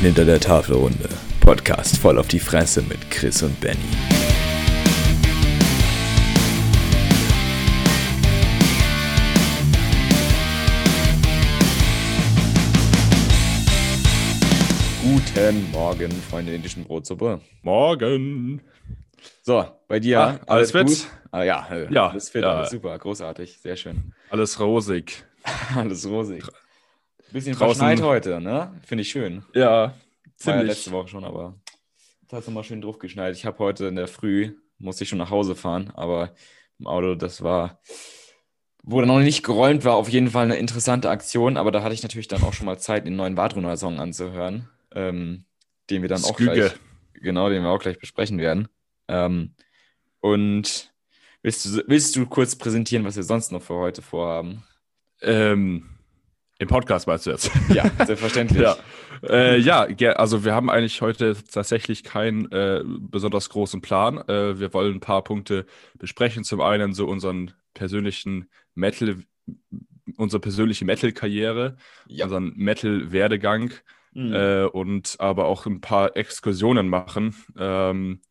Menschen hinter der Tafelrunde. Podcast voll auf die Fresse mit Chris und Benny. Guten Morgen, Freunde der indischen Brotsuppe. Morgen. So, bei dir Ah, alles fit? gut? Ah, ja, Ja, alles fit, ja. alles super, großartig, sehr schön. Alles rosig. Alles rosig. Bisschen Draußen- verschneit heute, ne? Finde ich schön. Ja, War ja ziemlich. letzte Woche schon, aber es hat nochmal schön drauf geschneit. Ich habe heute in der Früh, musste ich schon nach Hause fahren, aber im Auto, das war, wurde noch nicht geräumt, war auf jeden Fall eine interessante Aktion, aber da hatte ich natürlich dann auch schon mal Zeit, den neuen Vadruna-Song anzuhören, ähm, den wir dann auch Sküge. gleich, genau, den wir auch gleich besprechen werden. Ähm, und willst du, willst du kurz präsentieren, was wir sonst noch für heute vorhaben? Ähm, Im Podcast meinst du jetzt? Ja, selbstverständlich. ja. Äh, ja, also wir haben eigentlich heute tatsächlich keinen äh, besonders großen Plan. Äh, wir wollen ein paar Punkte besprechen. Zum einen so unseren persönlichen Metal, unsere persönliche Metal-Karriere, Ja. unseren Metal-Werdegang. Mhm. äh, und aber auch ein paar Exkursionen machen, ähm,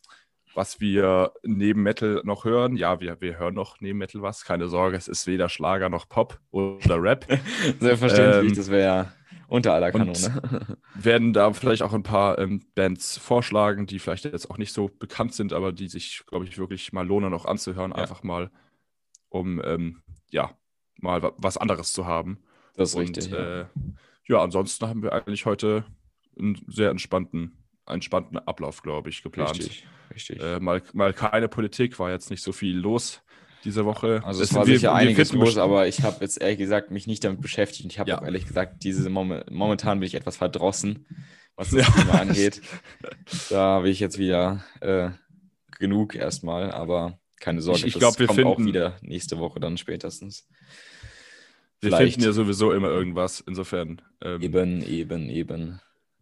was wir neben Metal noch hören. Ja, wir, wir hören noch neben Metal was, keine Sorge, es ist weder Schlager noch Pop oder Rap. Selbstverständlich, ähm, das wäre ja unter aller Kanone. werden da vielleicht auch ein paar ähm, Bands vorschlagen, die vielleicht jetzt auch nicht so bekannt sind, aber die sich, glaube ich, wirklich mal lohnen, noch anzuhören, Ja. einfach mal, um ähm, ja, mal wa was anderes zu haben. Das ist Und richtig. ja. äh, ja, ansonsten haben wir eigentlich heute einen sehr entspannten, entspannten Ablauf, glaube ich, geplant. Richtig, richtig. Äh, mal, mal keine Politik, war jetzt nicht so viel los diese Woche. also es war wir- sicher wir einiges los, aber ich habe jetzt ehrlich gesagt mich nicht damit beschäftigt. Und ich habe Ja. auch ehrlich gesagt, diese Mom momentan bin ich etwas verdrossen, was das Ja. Thema angeht. Da habe ich jetzt wieder äh, genug erstmal, aber keine Sorge, Ich- ich das glaub, wir kommt auch finden- wieder nächste Woche dann spätestens. wir vielleicht. finden ja sowieso immer irgendwas, insofern. Ähm, Eben, eben, eben.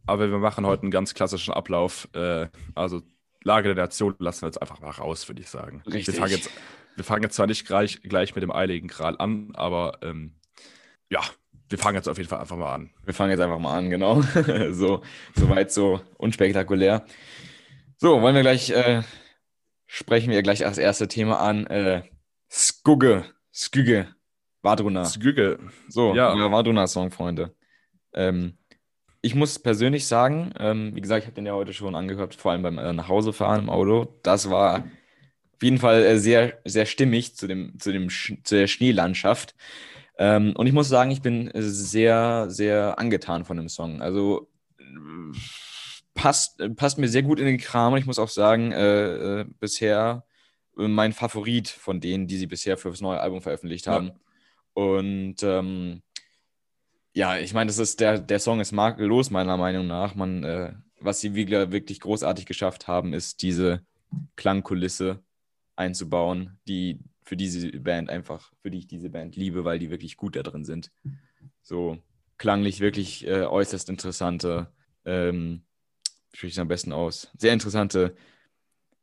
Aber wir machen heute einen ganz klassischen Ablauf. Äh, also Lage der Nation lassen wir jetzt einfach mal raus, würde ich sagen. Richtig. Wir fangen, jetzt, wir fangen jetzt zwar nicht gleich, gleich mit dem Eiligen Gral an, aber ähm, ja, wir fangen jetzt auf jeden Fall einfach mal an. Wir fangen jetzt einfach mal an, genau. so, soweit so unspektakulär. So, wollen wir gleich, äh, sprechen wir gleich das erste Thema an. Äh, Skugge, Sküge, Vadruna. Züge. So, Ja. ja. Vadruna-Song, Freunde. Ähm, ich muss persönlich sagen, ähm, wie gesagt, ich habe den ja heute schon angehört, vor allem beim äh, Nachhausefahren im Auto. Das war auf jeden Fall äh, sehr, sehr stimmig zu, dem, zu, dem Sch zu der Schneelandschaft. Ähm, und ich muss sagen, ich bin sehr, sehr angetan von dem Song. Also passt, passt mir sehr gut in den Kram. Und ich muss auch sagen, äh, äh, bisher äh, mein Favorit von denen, die sie bisher für das neue Album veröffentlicht Ja. haben. Und ähm, ja, ich meine, das ist der, der Song ist makellos, meiner Meinung nach. Man, äh, was sie wirklich, wirklich großartig geschafft haben, ist diese Klangkulisse einzubauen, die für diese Band einfach, für die ich diese Band liebe, weil die wirklich gut da drin sind. So klanglich wirklich äh, äußerst interessante, ähm, wie spricht es am besten aus? Sehr interessante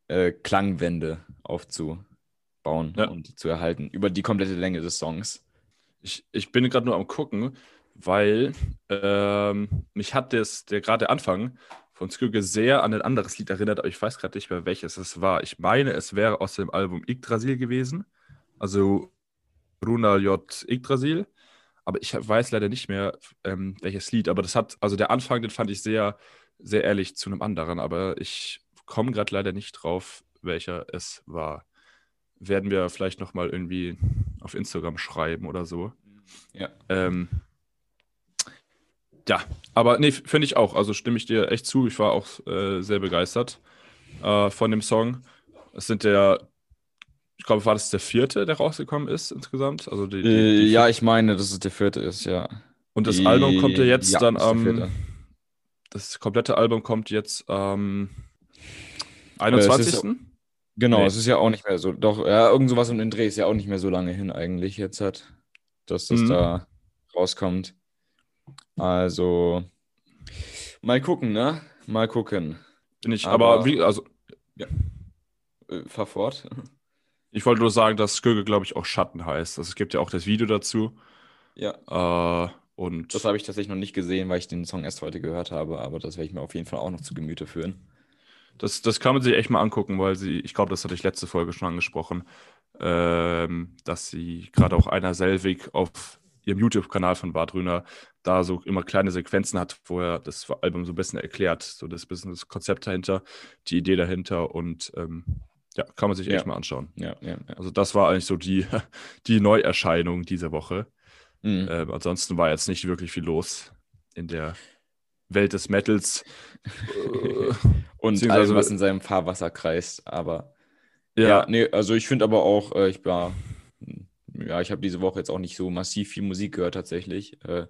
äh, Klangwände aufzubauen Ja. und zu erhalten über die komplette Länge des Songs. Ich, ich bin gerade nur am gucken, weil ähm, mich hat das, der gerade der Anfang von Sküge sehr an ein anderes Lied erinnert, aber ich weiß gerade nicht mehr, welches es war. Ich meine, es wäre aus dem Album Yggdrasil gewesen, also Runa J. Yggdrasil, aber ich weiß leider nicht mehr, ähm, welches Lied. Aber das hat, also der Anfang, den fand ich sehr, sehr ehrlich zu einem anderen, aber ich komme gerade leider nicht drauf, welcher es war. Werden wir vielleicht nochmal irgendwie auf Instagram schreiben oder so. Ja. Ähm, ja, aber nee, finde ich auch. Also stimme ich dir echt zu. Ich war auch äh, sehr begeistert äh, von dem Song. Es sind der, ich glaube, war das der vierte, der rausgekommen ist insgesamt? Also die, die, Äh, die ja, ich meine, dass es der vierte ist, ja. Und das Album kommt ja jetzt Ja, dann am. vierte. das komplette Album kommt jetzt am Äh, es ist 21. Genau, Nee. es ist ja auch nicht mehr so, doch, ja, irgend sowas um den Dreh ist ja auch nicht mehr so lange hin eigentlich jetzt hat, dass das Mhm. da rauskommt. Also, mal gucken, ne? Mal gucken. Bin ich, aber- aber, wie, also Äh, fahr fort. ich wollte nur sagen, dass Skirge, glaube ich, auch Schatten heißt. Also es gibt ja auch das Video dazu. Ja. Äh, Und Das habe ich tatsächlich noch nicht gesehen, weil ich den Song erst heute gehört habe, aber das werde ich mir auf jeden Fall auch noch zu Gemüte führen. das, das kann man sich echt mal angucken, weil sie, ich glaube, das hatte ich letzte Folge schon angesprochen, ähm, dass sie gerade auch einer Selvig auf ihrem YouTube-Kanal von Badrüner da so immer kleine Sequenzen hat, wo er das Album so ein bisschen erklärt, so das bisschen das Konzept dahinter, die Idee dahinter und ähm, ja, kann man sich Ja. echt mal anschauen. Ja, ja, ja. Also das war eigentlich so die, die Neuerscheinung dieser Woche. Mhm. Ähm, ansonsten war jetzt nicht wirklich viel los in der Welt des Metals. Und beziehungsweise- allem, was in seinem Fahrwasser kreist. Aber ja, ja, nee, also ich finde aber auch, äh, ich war, ja, ich habe diese Woche jetzt auch nicht so massiv viel Musik gehört tatsächlich. Äh,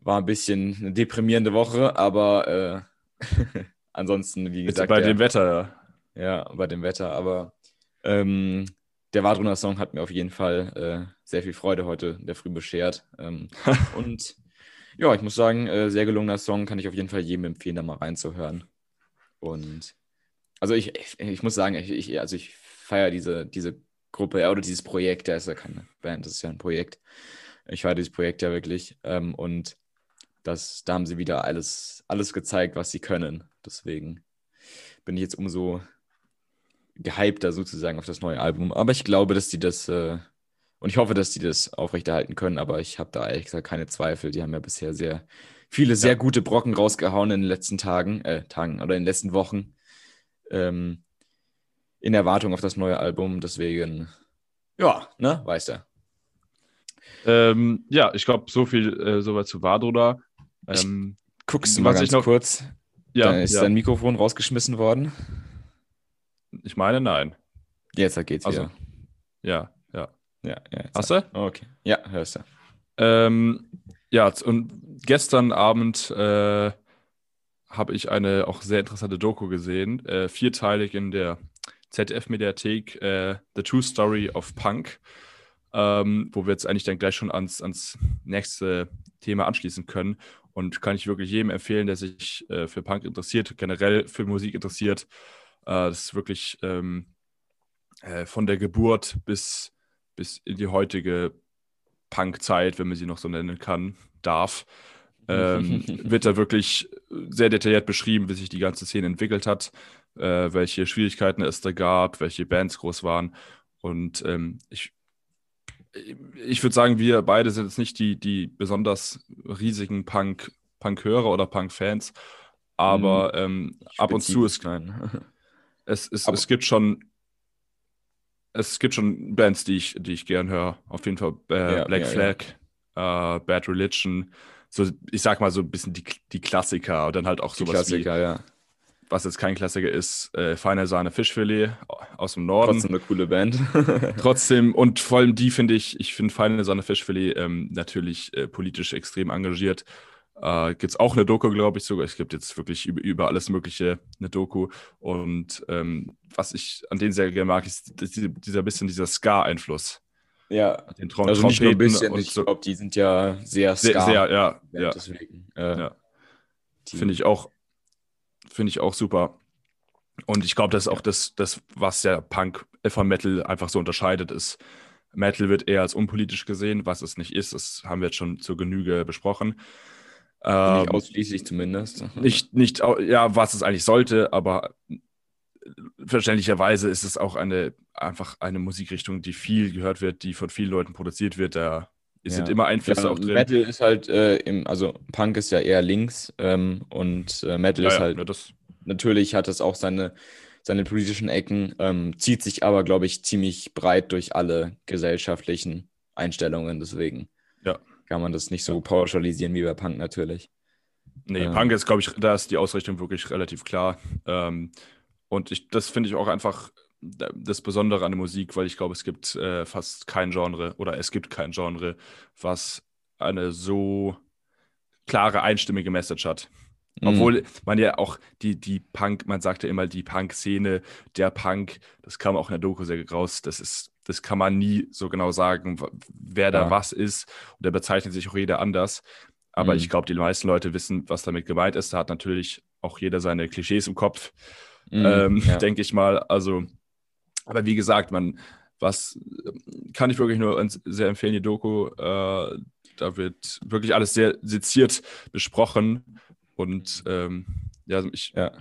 war ein bisschen eine deprimierende Woche, aber äh, ansonsten, wie jetzt gesagt, bei der, dem Wetter. ja, bei dem Wetter. Aber ähm, der Wadruner Song hat mir auf jeden Fall äh, sehr viel Freude heute in der Früh beschert. Ähm, und ja, ich muss sagen, äh, sehr gelungener Song, kann ich auf jeden Fall jedem empfehlen, da mal reinzuhören. Und also ich, ich, ich muss sagen, ich, ich, also ich feiere diese, diese Gruppe ja, oder dieses Projekt, da ist ja keine Band, das ist ja ein Projekt. Ich feiere dieses Projekt ja wirklich. Ähm, und das, da haben sie wieder alles, alles gezeigt, was sie können. Deswegen bin ich jetzt umso gehypter sozusagen auf das neue Album. Aber ich glaube, dass die das, äh, und ich hoffe, dass die das aufrechterhalten können, aber ich habe da ehrlich gesagt keine Zweifel. Die haben ja bisher sehr viele sehr gute Brocken rausgehauen in den letzten Tagen, äh, Tagen oder in den letzten Wochen. Ähm, in Erwartung auf das neue Album. Deswegen, ja, ne, weißt du. Ähm, ja, ich glaube, so viel äh, soweit zu Vadroda. Ähm, Guckst du Was mal ich ganz noch- kurz. ja, da ist ja. dein Mikrofon rausgeschmissen worden. ich meine, nein. Jetzt geht's Also, wieder. Ja, ja. Ja, ja, Hast du? Okay. Ja, hörst du. Ähm, ja, und gestern Abend äh, habe ich eine auch sehr interessante Doku gesehen, äh, vierteilig in der ZDF-Mediathek, äh, The True Story of Punk, ähm, wo wir jetzt eigentlich dann gleich schon ans, ans nächste Thema anschließen können. Und kann ich wirklich jedem empfehlen, der sich äh, für Punk interessiert, generell für Musik interessiert. Äh, das ist wirklich ähm, äh, von der Geburt bis, bis in die heutige Punk-Zeit, wenn man sie noch so nennen kann, darf, ähm, wird da wirklich sehr detailliert beschrieben, wie sich die ganze Szene entwickelt hat, äh, welche Schwierigkeiten es da gab, welche Bands groß waren. Und ähm, ich, ich würde sagen, wir beide sind jetzt nicht die, die besonders riesigen Punk, Punk-Hörer oder Punk-Fans, aber ähm, ab und zu ist Nein. es, es, Aber- es gibt schon es gibt schon Bands, die ich, die ich gern höre. Auf jeden Fall äh, Ja, Black ja, Flag, Äh, Bad Religion. So, ich sag mal so ein bisschen die, die Klassiker und dann halt auch Die sowas Klassiker, ja. Was jetzt kein Klassiker ist, äh, Feine Sahne Fischfilet aus dem Norden. Trotzdem eine coole Band. Trotzdem, und vor allem die finde ich, ich finde Feine Sonne Fischfilet ähm, natürlich äh, politisch extrem engagiert. Äh, gibt es auch eine Doku, glaube ich sogar. Es gibt jetzt wirklich über, über alles Mögliche eine Doku. Und ähm, was ich an denen sehr gerne mag, ist dieser, dieser bisschen dieser Ska-Einfluss. ja. Den Trom Also nicht nur ein Trompeten bisschen, ich so. glaube, die sind ja sehr Sehr, ska. sehr, ja, ja. Deswegen, äh, Ja. Finde ich auch, finde ich auch super. Und ich glaube, das ist auch das, das, was der Punk von Metal einfach so unterscheidet, ist, Metal wird eher als unpolitisch gesehen, was es nicht ist. Das haben wir jetzt schon zur Genüge besprochen. Ähm, Nicht ausschließlich zumindest. nicht, nicht, ja, was es eigentlich sollte, aber verständlicherweise ist es auch eine, einfach eine Musikrichtung, die viel gehört wird, die von vielen Leuten produziert wird. Da sind Ja. immer Einflüsse Ja, auch drin. Metal ist halt, äh, im, also Punk ist ja eher links ähm, und äh, Metal ja, ist halt, natürlich hat es auch seine, seine politischen Ecken, ähm, zieht sich aber, glaube ich, ziemlich breit durch alle gesellschaftlichen Einstellungen. Deswegen kann man das nicht so pauschalisieren wie bei Punk natürlich. Nee, Ähm. Punk ist, glaube ich, da ist die Ausrichtung wirklich relativ klar. Ähm, und ich, das finde ich auch einfach das Besondere an der Musik, weil ich glaube, es gibt äh, fast kein Genre oder es gibt kein Genre, was eine so klare, einstimmige Message hat. Mhm. Obwohl man ja auch die, die Punk, man sagt ja immer die Punk-Szene, der Punk, das kam auch in der Doku sehr raus, das ist, das kann man nie so genau sagen, wer da Ja. was ist. Und da bezeichnet sich auch jeder anders. Aber Mhm. ich glaube, die meisten Leute wissen, was damit gemeint ist. Da hat natürlich auch jeder seine Klischees im Kopf, Mhm, ähm, ja. denke ich mal. Also, aber wie gesagt, man, was äh, kann ich wirklich nur sehr empfehlen, die Doku. Äh, da wird wirklich alles sehr seziert besprochen. Und ähm, ja, ich. Ja.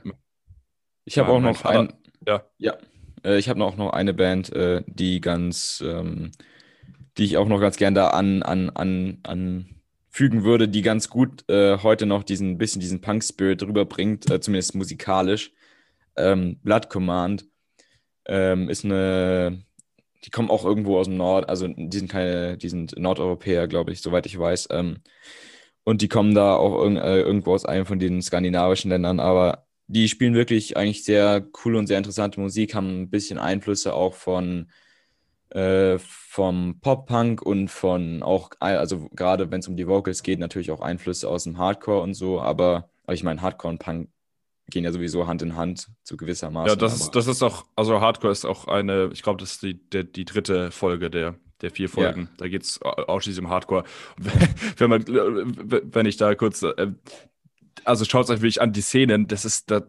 Ich habe auch noch Vater, ein. Ja. Ja. Äh, ich habe auch noch eine Band, äh, die ganz, ähm, die ich auch noch ganz gern da an, an, an, anfügen würde, die ganz gut äh, heute noch diesen bisschen diesen Punk-Spirit rüberbringt, äh, zumindest musikalisch. Ähm, Blood Command ähm, ist eine, die kommen auch irgendwo aus dem Nord, also die sind keine, die sind Nordeuropäer, glaube ich, soweit ich weiß. Ähm, und die kommen da auch irg äh, irgendwo aus einem von den skandinavischen Ländern, aber die spielen wirklich eigentlich sehr coole und sehr interessante Musik, haben ein bisschen Einflüsse auch von äh, vom Pop-Punk und von auch, also gerade wenn es um die Vocals geht, natürlich auch Einflüsse aus dem Hardcore und so, aber, aber ich meine, Hardcore und Punk gehen ja sowieso Hand in Hand zu gewissermaßen. Ja, das ist, das ist auch, also Hardcore ist auch eine, ich glaube, das ist die, die, die dritte Folge der, der vier Folgen. Ja. Da geht es ausschließlich um Hardcore. wenn, man, wenn ich da kurz, äh, also schaut es euch wirklich an, die Szenen, das ist, da,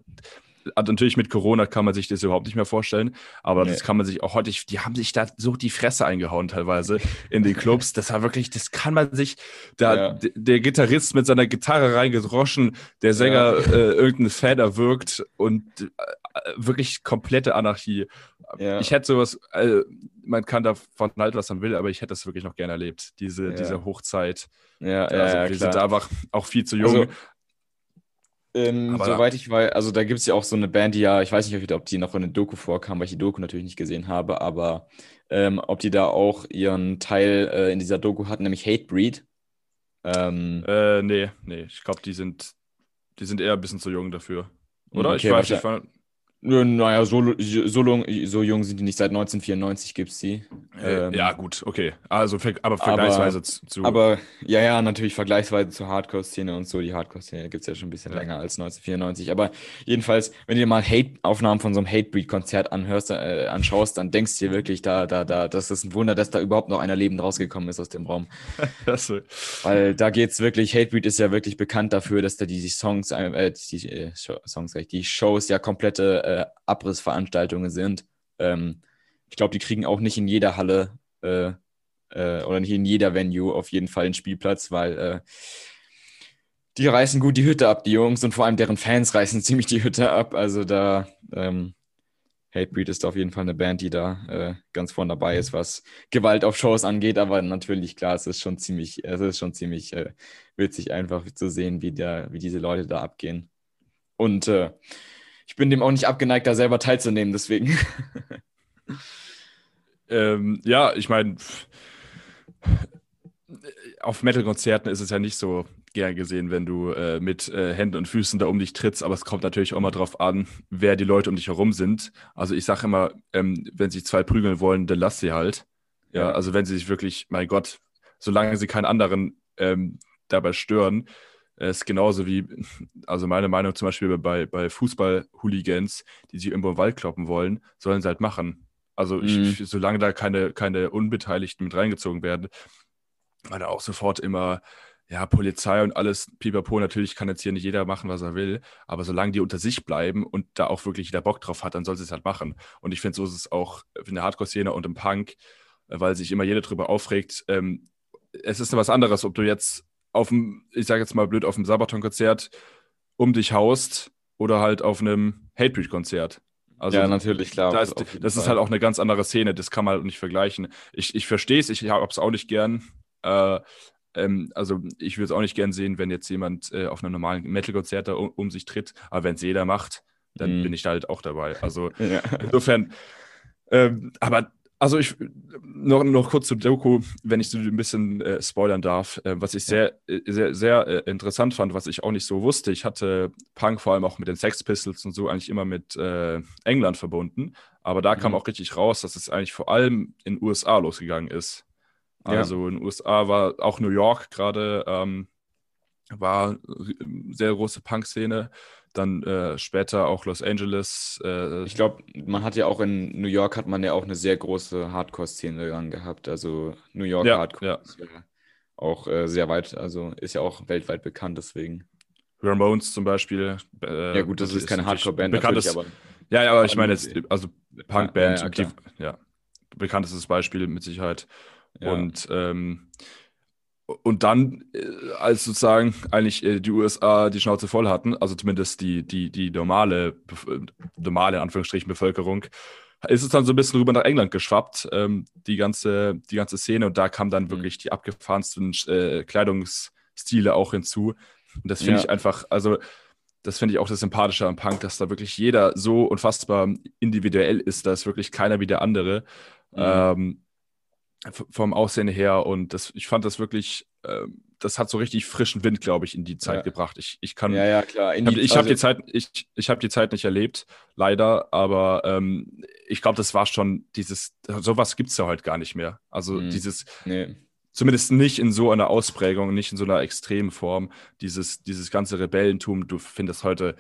natürlich mit Corona kann man sich das überhaupt nicht mehr vorstellen, aber nee. das kann man sich auch heute, die haben sich da so die Fresse eingehauen teilweise in den Clubs. Das war wirklich, das kann man sich, da ja. der Gitarrist mit seiner Gitarre reingedroschen, der Sänger ja. äh, irgendeinen Fader wirkt und äh, wirklich komplette Anarchie. Ja. Ich hätte sowas, äh, man kann davon halt, was man will, aber ich hätte das wirklich noch gerne erlebt, diese, diese Hochzeit. Ja, also, wir klar. sind einfach auch viel zu jung. Also, ähm, soweit ich weiß, also da gibt es ja auch so eine Band, die ja, ich weiß nicht, ob die noch in der Doku vorkam, weil ich die Doku natürlich nicht gesehen habe, aber ähm, ob die da auch ihren Teil äh, in dieser Doku hatten, nämlich Hatebreed. Ähm, äh, nee, nee, ich glaube, die sind, die sind eher ein bisschen zu jung dafür. Oder? Okay, ich weiß nicht. Naja, so, so, so, jung sind die nicht. Seit 1994 gibt es die. Ähm, ja, gut, okay. Also, aber vergleichsweise aber, zu. Aber ja, ja, natürlich vergleichsweise zur Hardcore-Szene und so. Die Hardcore-Szene gibt es ja schon ein bisschen ja. länger als 1994. Aber jedenfalls, wenn du dir mal Hate-Aufnahmen von so einem Hatebreed-Konzert anhörst, äh, anschaust, dann denkst du dir wirklich, da, da, da, das ist ein Wunder, dass da überhaupt noch einer lebend rausgekommen ist aus dem Raum. Weil da geht es wirklich, Hatebreed ist ja wirklich bekannt dafür, dass da die Songs, äh, die äh, Songs, die Shows ja komplette äh, Abrissveranstaltungen sind. Ähm, ich glaube, die kriegen auch nicht in jeder Halle äh, äh, oder nicht in jeder Venue auf jeden Fall einen Spielplatz, weil äh, die reißen gut die Hütte ab, die Jungs, und vor allem deren Fans reißen ziemlich die Hütte ab. Also da ähm, Hatebreed ist auf jeden Fall eine Band, die da äh, ganz vorne dabei ist, was Gewalt auf Shows angeht. Aber natürlich, klar, es ist schon ziemlich, es ist schon ziemlich äh, witzig, einfach zu sehen, wie, der, wie diese Leute da abgehen. Und äh, ich bin dem auch nicht abgeneigt, da selber teilzunehmen, deswegen. ähm, ja, ich meine, auf Metal-Konzerten ist es ja nicht so gern gesehen, wenn du äh, mit äh, Händen und Füßen da um dich trittst, aber es kommt natürlich auch mal drauf an, wer die Leute um dich herum sind. Also ich sage immer, ähm, wenn sich zwei prügeln wollen, dann lass sie halt. Ja, ja, also wenn sie sich wirklich, mein Gott, solange sie keinen anderen ähm, dabei stören, ist genauso wie, also meine Meinung zum Beispiel bei, bei Fußball-Hooligans, die sich irgendwo im Wald kloppen wollen, sollen sie halt machen. Also ich, mhm. solange da keine, keine Unbeteiligten mit reingezogen werden, weil da auch sofort immer, ja, Polizei und alles, pipapo, natürlich kann jetzt hier nicht jeder machen, was er will, aber solange die unter sich bleiben und da auch wirklich jeder Bock drauf hat, dann soll sie es halt machen. Und ich finde, so ist es auch in der Hardcore-Szene und im Punk, weil sich immer jeder drüber aufregt. Ähm, es ist was anderes, ob du jetzt auf dem, ich sage jetzt mal blöd, auf dem Sabaton-Konzert um dich haust oder halt auf einem Hatebreed-Konzert. Also, ja, natürlich, klar. Das, das ist halt auch eine ganz andere Szene, das kann man halt nicht vergleichen. Ich, ich verstehe es, ich habe es auch nicht gern. Äh, ähm, also ich würde es auch nicht gern sehen, wenn jetzt jemand äh, auf einem normalen Metal-Konzert um, um, sich tritt, aber wenn es jeder macht, dann mhm. bin ich da halt auch dabei. Also ja. insofern, ähm, aber also ich noch, noch kurz zur Doku, wenn ich so ein bisschen äh, spoilern darf, äh, was ich sehr, äh, sehr, sehr äh, interessant fand, was ich auch nicht so wusste. Ich hatte Punk vor allem auch mit den Sex Pistols und so eigentlich immer mit äh, England verbunden, aber da mhm. kam auch richtig raus, dass es eigentlich vor allem in den USA losgegangen ist. Also ja. in den USA war auch New York gerade ähm, war sehr große Punk-Szene dann äh, später auch Los Angeles. Äh, ich glaube, man hat ja auch in New York hat man ja auch eine sehr große Hardcore-Szene dran gehabt. Also New York ja, Hardcore ja. ist ja auch äh, sehr weit, also ist ja auch weltweit bekannt deswegen. Ramones zum Beispiel. Äh, ja gut, das, ist keine Hardcore-Band natürlich, aber ja, ja, aber ich meine jetzt, also Punk-Band, ja, ja, ja, bekanntestes Beispiel mit Sicherheit. Und ähm, und dann, äh, als sozusagen eigentlich äh, die USA die Schnauze voll hatten, also zumindest die, die, die normale, normale Anführungsstrichen Bevölkerung, ist es dann so ein bisschen rüber nach England geschwappt, ähm, die, ganze, die ganze Szene. Und da kamen dann mhm. wirklich die abgefahrensten äh, Kleidungsstile auch hinzu. Und das finde ja. ich einfach, also das finde ich auch das Sympathische am Punk, dass da wirklich jeder so unfassbar individuell ist, da ist wirklich keiner wie der andere. Mhm. Ähm, vom Aussehen her und das, ich fand das wirklich, äh, das hat so richtig frischen Wind, glaube ich, in die Zeit ja. gebracht. Ich, ich kann, ja, ja, klar. In die, ich habe also, die Zeit, ich, ich habe die Zeit nicht erlebt, leider, aber ähm, ich glaube, das war schon dieses, sowas gibt es ja heute gar nicht mehr. Also mhm. dieses, nee. zumindest nicht in so einer Ausprägung, nicht in so einer extremen Form, dieses, dieses ganze Rebellentum, du findest heute,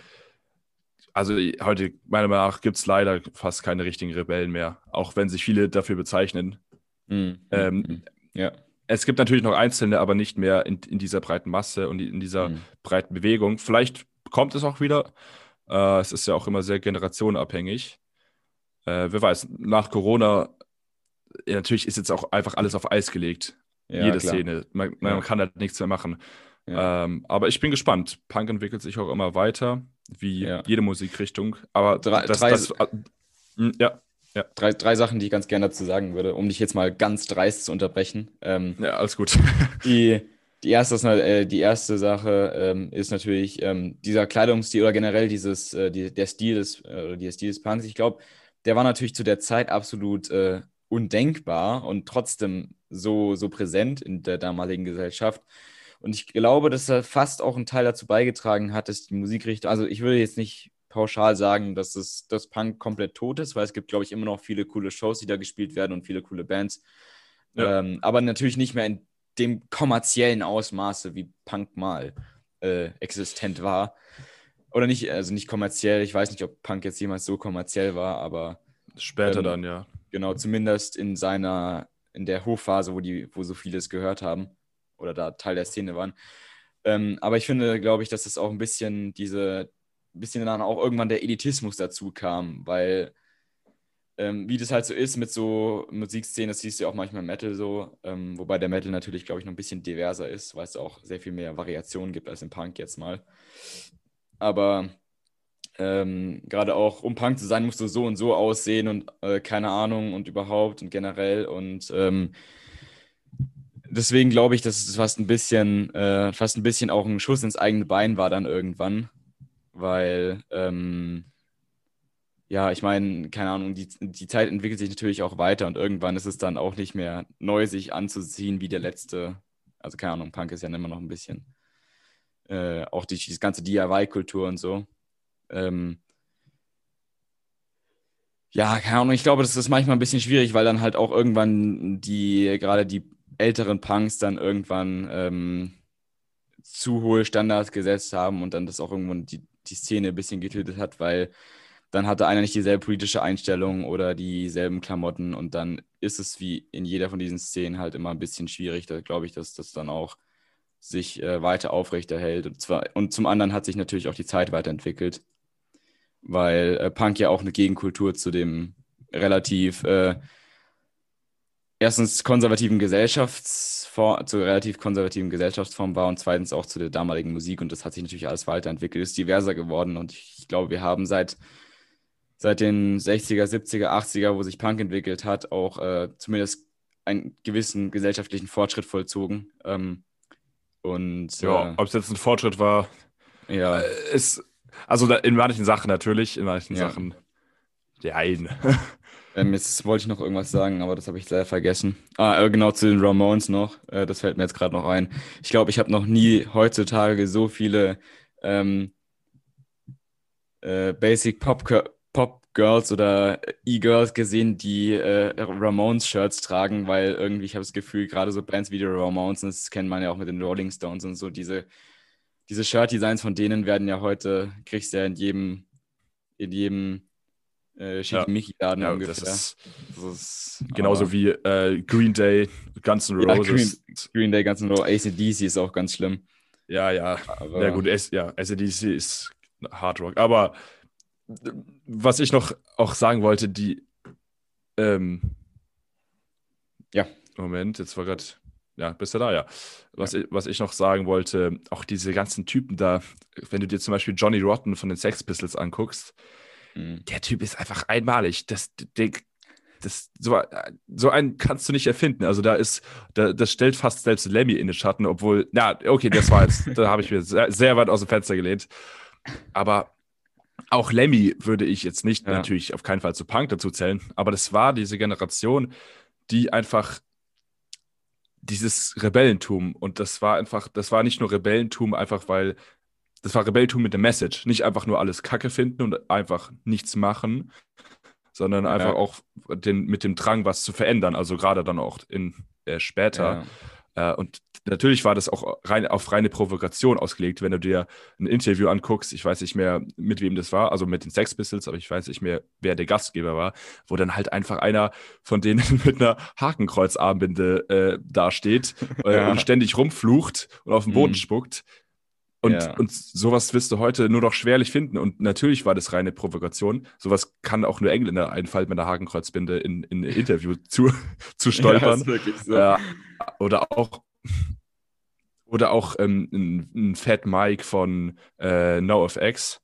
also heute, meiner Meinung nach, gibt es leider fast keine richtigen Rebellen mehr, auch wenn sich viele dafür bezeichnen. Mhm. Ähm, mhm. ja. Es gibt natürlich noch Einzelne, aber nicht mehr in, in dieser breiten Masse und in dieser mhm. breiten Bewegung. Vielleicht kommt es auch wieder. Äh, es ist ja auch immer sehr generationenabhängig. Äh, wer weiß, nach Corona, ja, natürlich ist jetzt auch einfach alles auf Eis gelegt. Ja, Jede klar. Szene. Man, man ja. kann halt nichts mehr machen. Ja. Ähm, aber ich bin gespannt. Punk entwickelt sich auch immer weiter, wie jede Musikrichtung. Aber drei, das, drei, das, äh, ja. Ja. Drei, drei Sachen, die ich ganz gerne dazu sagen würde, um dich jetzt mal ganz dreist zu unterbrechen. Ähm, ja, alles gut. die, die, erste, äh, die erste Sache ähm, ist natürlich ähm, dieser Kleidungsstil oder generell dieses, äh, die, der Stil des, äh, der Stil des Punks. Ich glaube, der war natürlich zu der Zeit absolut äh, undenkbar und trotzdem so, so präsent in der damaligen Gesellschaft. Und ich glaube, dass er fast auch einen Teil dazu beigetragen hat, dass die Musikrichtung, also ich würde jetzt nicht pauschal sagen, dass es das Punk komplett tot ist, weil es gibt, glaube ich, immer noch viele coole Shows, die da gespielt werden und viele coole Bands. Ja. Ähm, aber natürlich nicht mehr in dem kommerziellen Ausmaße, wie Punk mal äh, existent war. Oder nicht, also nicht kommerziell. Ich weiß nicht, ob Punk jetzt jemals so kommerziell war, aber. Später ähm, dann, ja. Genau, zumindest in seiner, in der Hochphase, wo die, wo so viele es gehört haben oder da Teil der Szene waren. Ähm, aber ich finde, glaube ich, dass es auch ein bisschen diese, bisschen dann auch irgendwann der Elitismus dazu kam, weil ähm, wie das halt so ist mit so Musikszenen, das siehst du ja auch manchmal im Metal so, ähm, wobei der Metal natürlich, glaube ich, noch ein bisschen diverser ist, weil es auch sehr viel mehr Variationen gibt als im Punk jetzt mal. Aber ähm, gerade auch, um Punk zu sein, musst du so und so aussehen und äh, keine Ahnung und überhaupt und generell und ähm, deswegen glaube ich, dass es fast ein bisschen, äh, fast ein bisschen auch ein Schuss ins eigene Bein war dann irgendwann, weil, ähm, ja, ich meine, keine Ahnung, die, die Zeit entwickelt sich natürlich auch weiter und irgendwann ist es dann auch nicht mehr neu, sich anzuziehen wie der letzte. Also keine Ahnung, Punk ist ja immer noch ein bisschen. Äh, auch die, die ganze DIY-Kultur und so. Ähm, ja, keine Ahnung, ich glaube, das ist manchmal ein bisschen schwierig, weil dann halt auch irgendwann die, gerade die älteren Punks dann irgendwann ähm, zu hohe Standards gesetzt haben und dann das auch irgendwann die, die Szene ein bisschen getötet hat, weil dann hatte einer nicht dieselbe politische Einstellung oder dieselben Klamotten und dann ist es wie in jeder von diesen Szenen halt immer ein bisschen schwierig. Da glaube ich, dass das dann auch sich äh, weiter aufrechterhält. Und, zwar, und zum anderen hat sich natürlich auch die Zeit weiterentwickelt, weil äh, Punk ja auch eine Gegenkultur zu dem relativ äh, erstens konservativen Gesellschaftsform, zur relativ konservativen Gesellschaftsform war und zweitens auch zu der damaligen Musik und das hat sich natürlich alles weiterentwickelt, ist diverser geworden und ich glaube, wir haben seit, seit den 60er, 70er, 80er, wo sich Punk entwickelt hat, auch äh, zumindest einen gewissen gesellschaftlichen Fortschritt vollzogen. Ähm, und ja, äh, ob es jetzt ein Fortschritt war, ja, äh, ist also in manchen Sachen natürlich, in manchen ja. Sachen, nein. Ähm, jetzt wollte ich noch irgendwas sagen, aber das habe ich leider vergessen. Ah, äh, genau zu den Ramones noch. Äh, das fällt mir jetzt gerade noch ein. Ich glaube, ich habe noch nie heutzutage so viele ähm, äh, Basic Pop, Pop Girls oder E-Girls gesehen, die äh, Ramones-Shirts tragen, weil irgendwie ich habe das Gefühl, gerade so Bands wie die Ramones, das kennt man ja auch mit den Rolling Stones und so, diese, diese Shirt-Designs von denen werden ja heute, kriegst du ja in jedem, in jedem äh, Schickimicki-Laden ja, ungefähr. Das ist, das ist genauso wie äh, Green Day, Guns N' Roses. Ja, Green, Green, Day, Guns N' Roses, ACDC ist auch ganz schlimm. Ja, ja. Aber ja, gut, S ja, ACDC ist Hard Rock. Aber was ich noch auch sagen wollte, die. Ähm, ja. Moment, jetzt war gerade. Ja, bist du da, ja. Was, ja. Ich, was ich noch sagen wollte, auch diese ganzen Typen da, wenn du dir zum Beispiel Johnny Rotten von den Sex Pistols anguckst, mhm. der Typ ist einfach einmalig. Das, der, das, so, so einen kannst du nicht erfinden. Also da ist, da, das stellt fast selbst Lemmy in den Schatten, obwohl, ja, okay, das war jetzt, da habe ich mir sehr, sehr, weit aus dem Fenster gelehnt. Aber auch Lemmy würde ich jetzt nicht ja. natürlich auf keinen Fall zu Punk dazu zählen, aber das war diese Generation, die einfach dieses Rebellentum und das war einfach, das war nicht nur Rebellentum, einfach weil das war Rebellentum mit der Message, nicht einfach nur alles Kacke finden und einfach nichts machen, sondern ja. einfach auch den, mit dem Drang, was zu verändern, also gerade dann auch in äh, später. Ja. Äh, und natürlich war das auch rein, auf reine Provokation ausgelegt, wenn du dir ein Interview anguckst, ich weiß nicht mehr, mit wem das war, also mit den Sex Pistols, aber ich weiß nicht mehr, wer der Gastgeber war, wo dann halt einfach einer von denen mit einer Hakenkreuzarmbinde äh, dasteht äh, ja. und ständig rumflucht und auf den Boden mhm. spuckt. Und, ja. und sowas wirst du heute nur noch schwerlich finden. Und natürlich war das reine Provokation. Sowas kann auch nur Engländer einfallen, mit einer Hakenkreuzbinde in, in ein Interview zu, zu stolpern. Ja, wirklich so. äh, oder auch, oder auch ähm, ein, ein Fat Mike von äh, NoFX,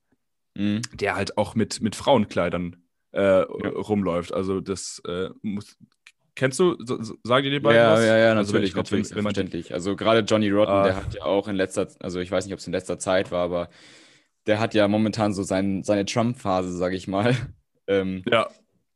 mhm. der halt auch mit, mit Frauenkleidern äh, ja. rumläuft. Also das äh, muss, Kennst du, sagen die dir beiden ja, was? Ja, ja, also natürlich, also, natürlich, selbstverständlich. Also gerade Johnny Rotten, ah. der hat ja auch in letzter, also ich weiß nicht, ob es in letzter Zeit war, aber der hat ja momentan so sein, seine Trump-Phase, sage ich mal. Ähm, ja,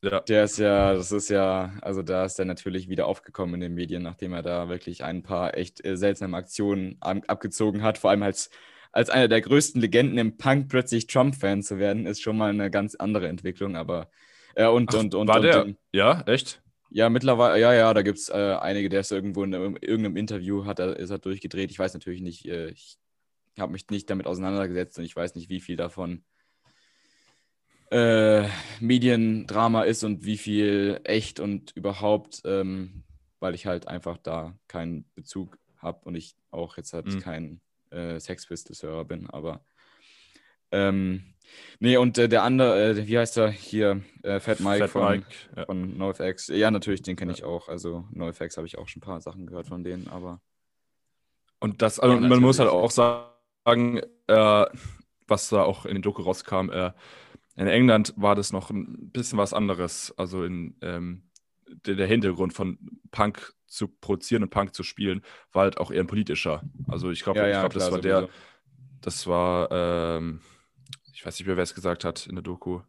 ja. Der ist ja, das ist ja, also da ist er natürlich wieder aufgekommen in den Medien, nachdem er da wirklich ein paar echt äh, seltsame Aktionen abgezogen hat. Vor allem als, als einer der größten Legenden im Punk plötzlich Trump-Fan zu werden, ist schon mal eine ganz andere Entwicklung. Aber äh, und, Ach, und, und, war und, der? ja, echt? Ja, mittlerweile, ja, ja, da gibt es äh, einige, der ist irgendwo in irgendeinem Interview, hat er, ist er durchgedreht. Ich weiß natürlich nicht, äh, ich habe mich nicht damit auseinandergesetzt und ich weiß nicht, wie viel davon äh, Mediendrama ist und wie viel echt und überhaupt, ähm, weil ich halt einfach da keinen Bezug habe und ich auch jetzt halt mhm. kein äh, Sex Pistols-Hörer bin, aber ähm, Nee, und äh, der andere, äh, wie heißt er hier? Äh, Fat Mike Fat von, Mike, ja. von NoFX. Ja, natürlich, den kenne ich auch. Also NoFX habe ich auch schon ein paar Sachen gehört von denen, aber. Und das, also ja, man muss halt auch sagen, äh, was da auch in den Doku rauskam, äh, in England war das noch ein bisschen was anderes. Also in ähm, der, der Hintergrund von Punk zu produzieren und Punk zu spielen, war halt auch eher ein politischer. Also ich glaube, ja, ja, glaub, das war sowieso. der, das war, ähm, ich weiß nicht mehr, wer es gesagt hat in der Doku.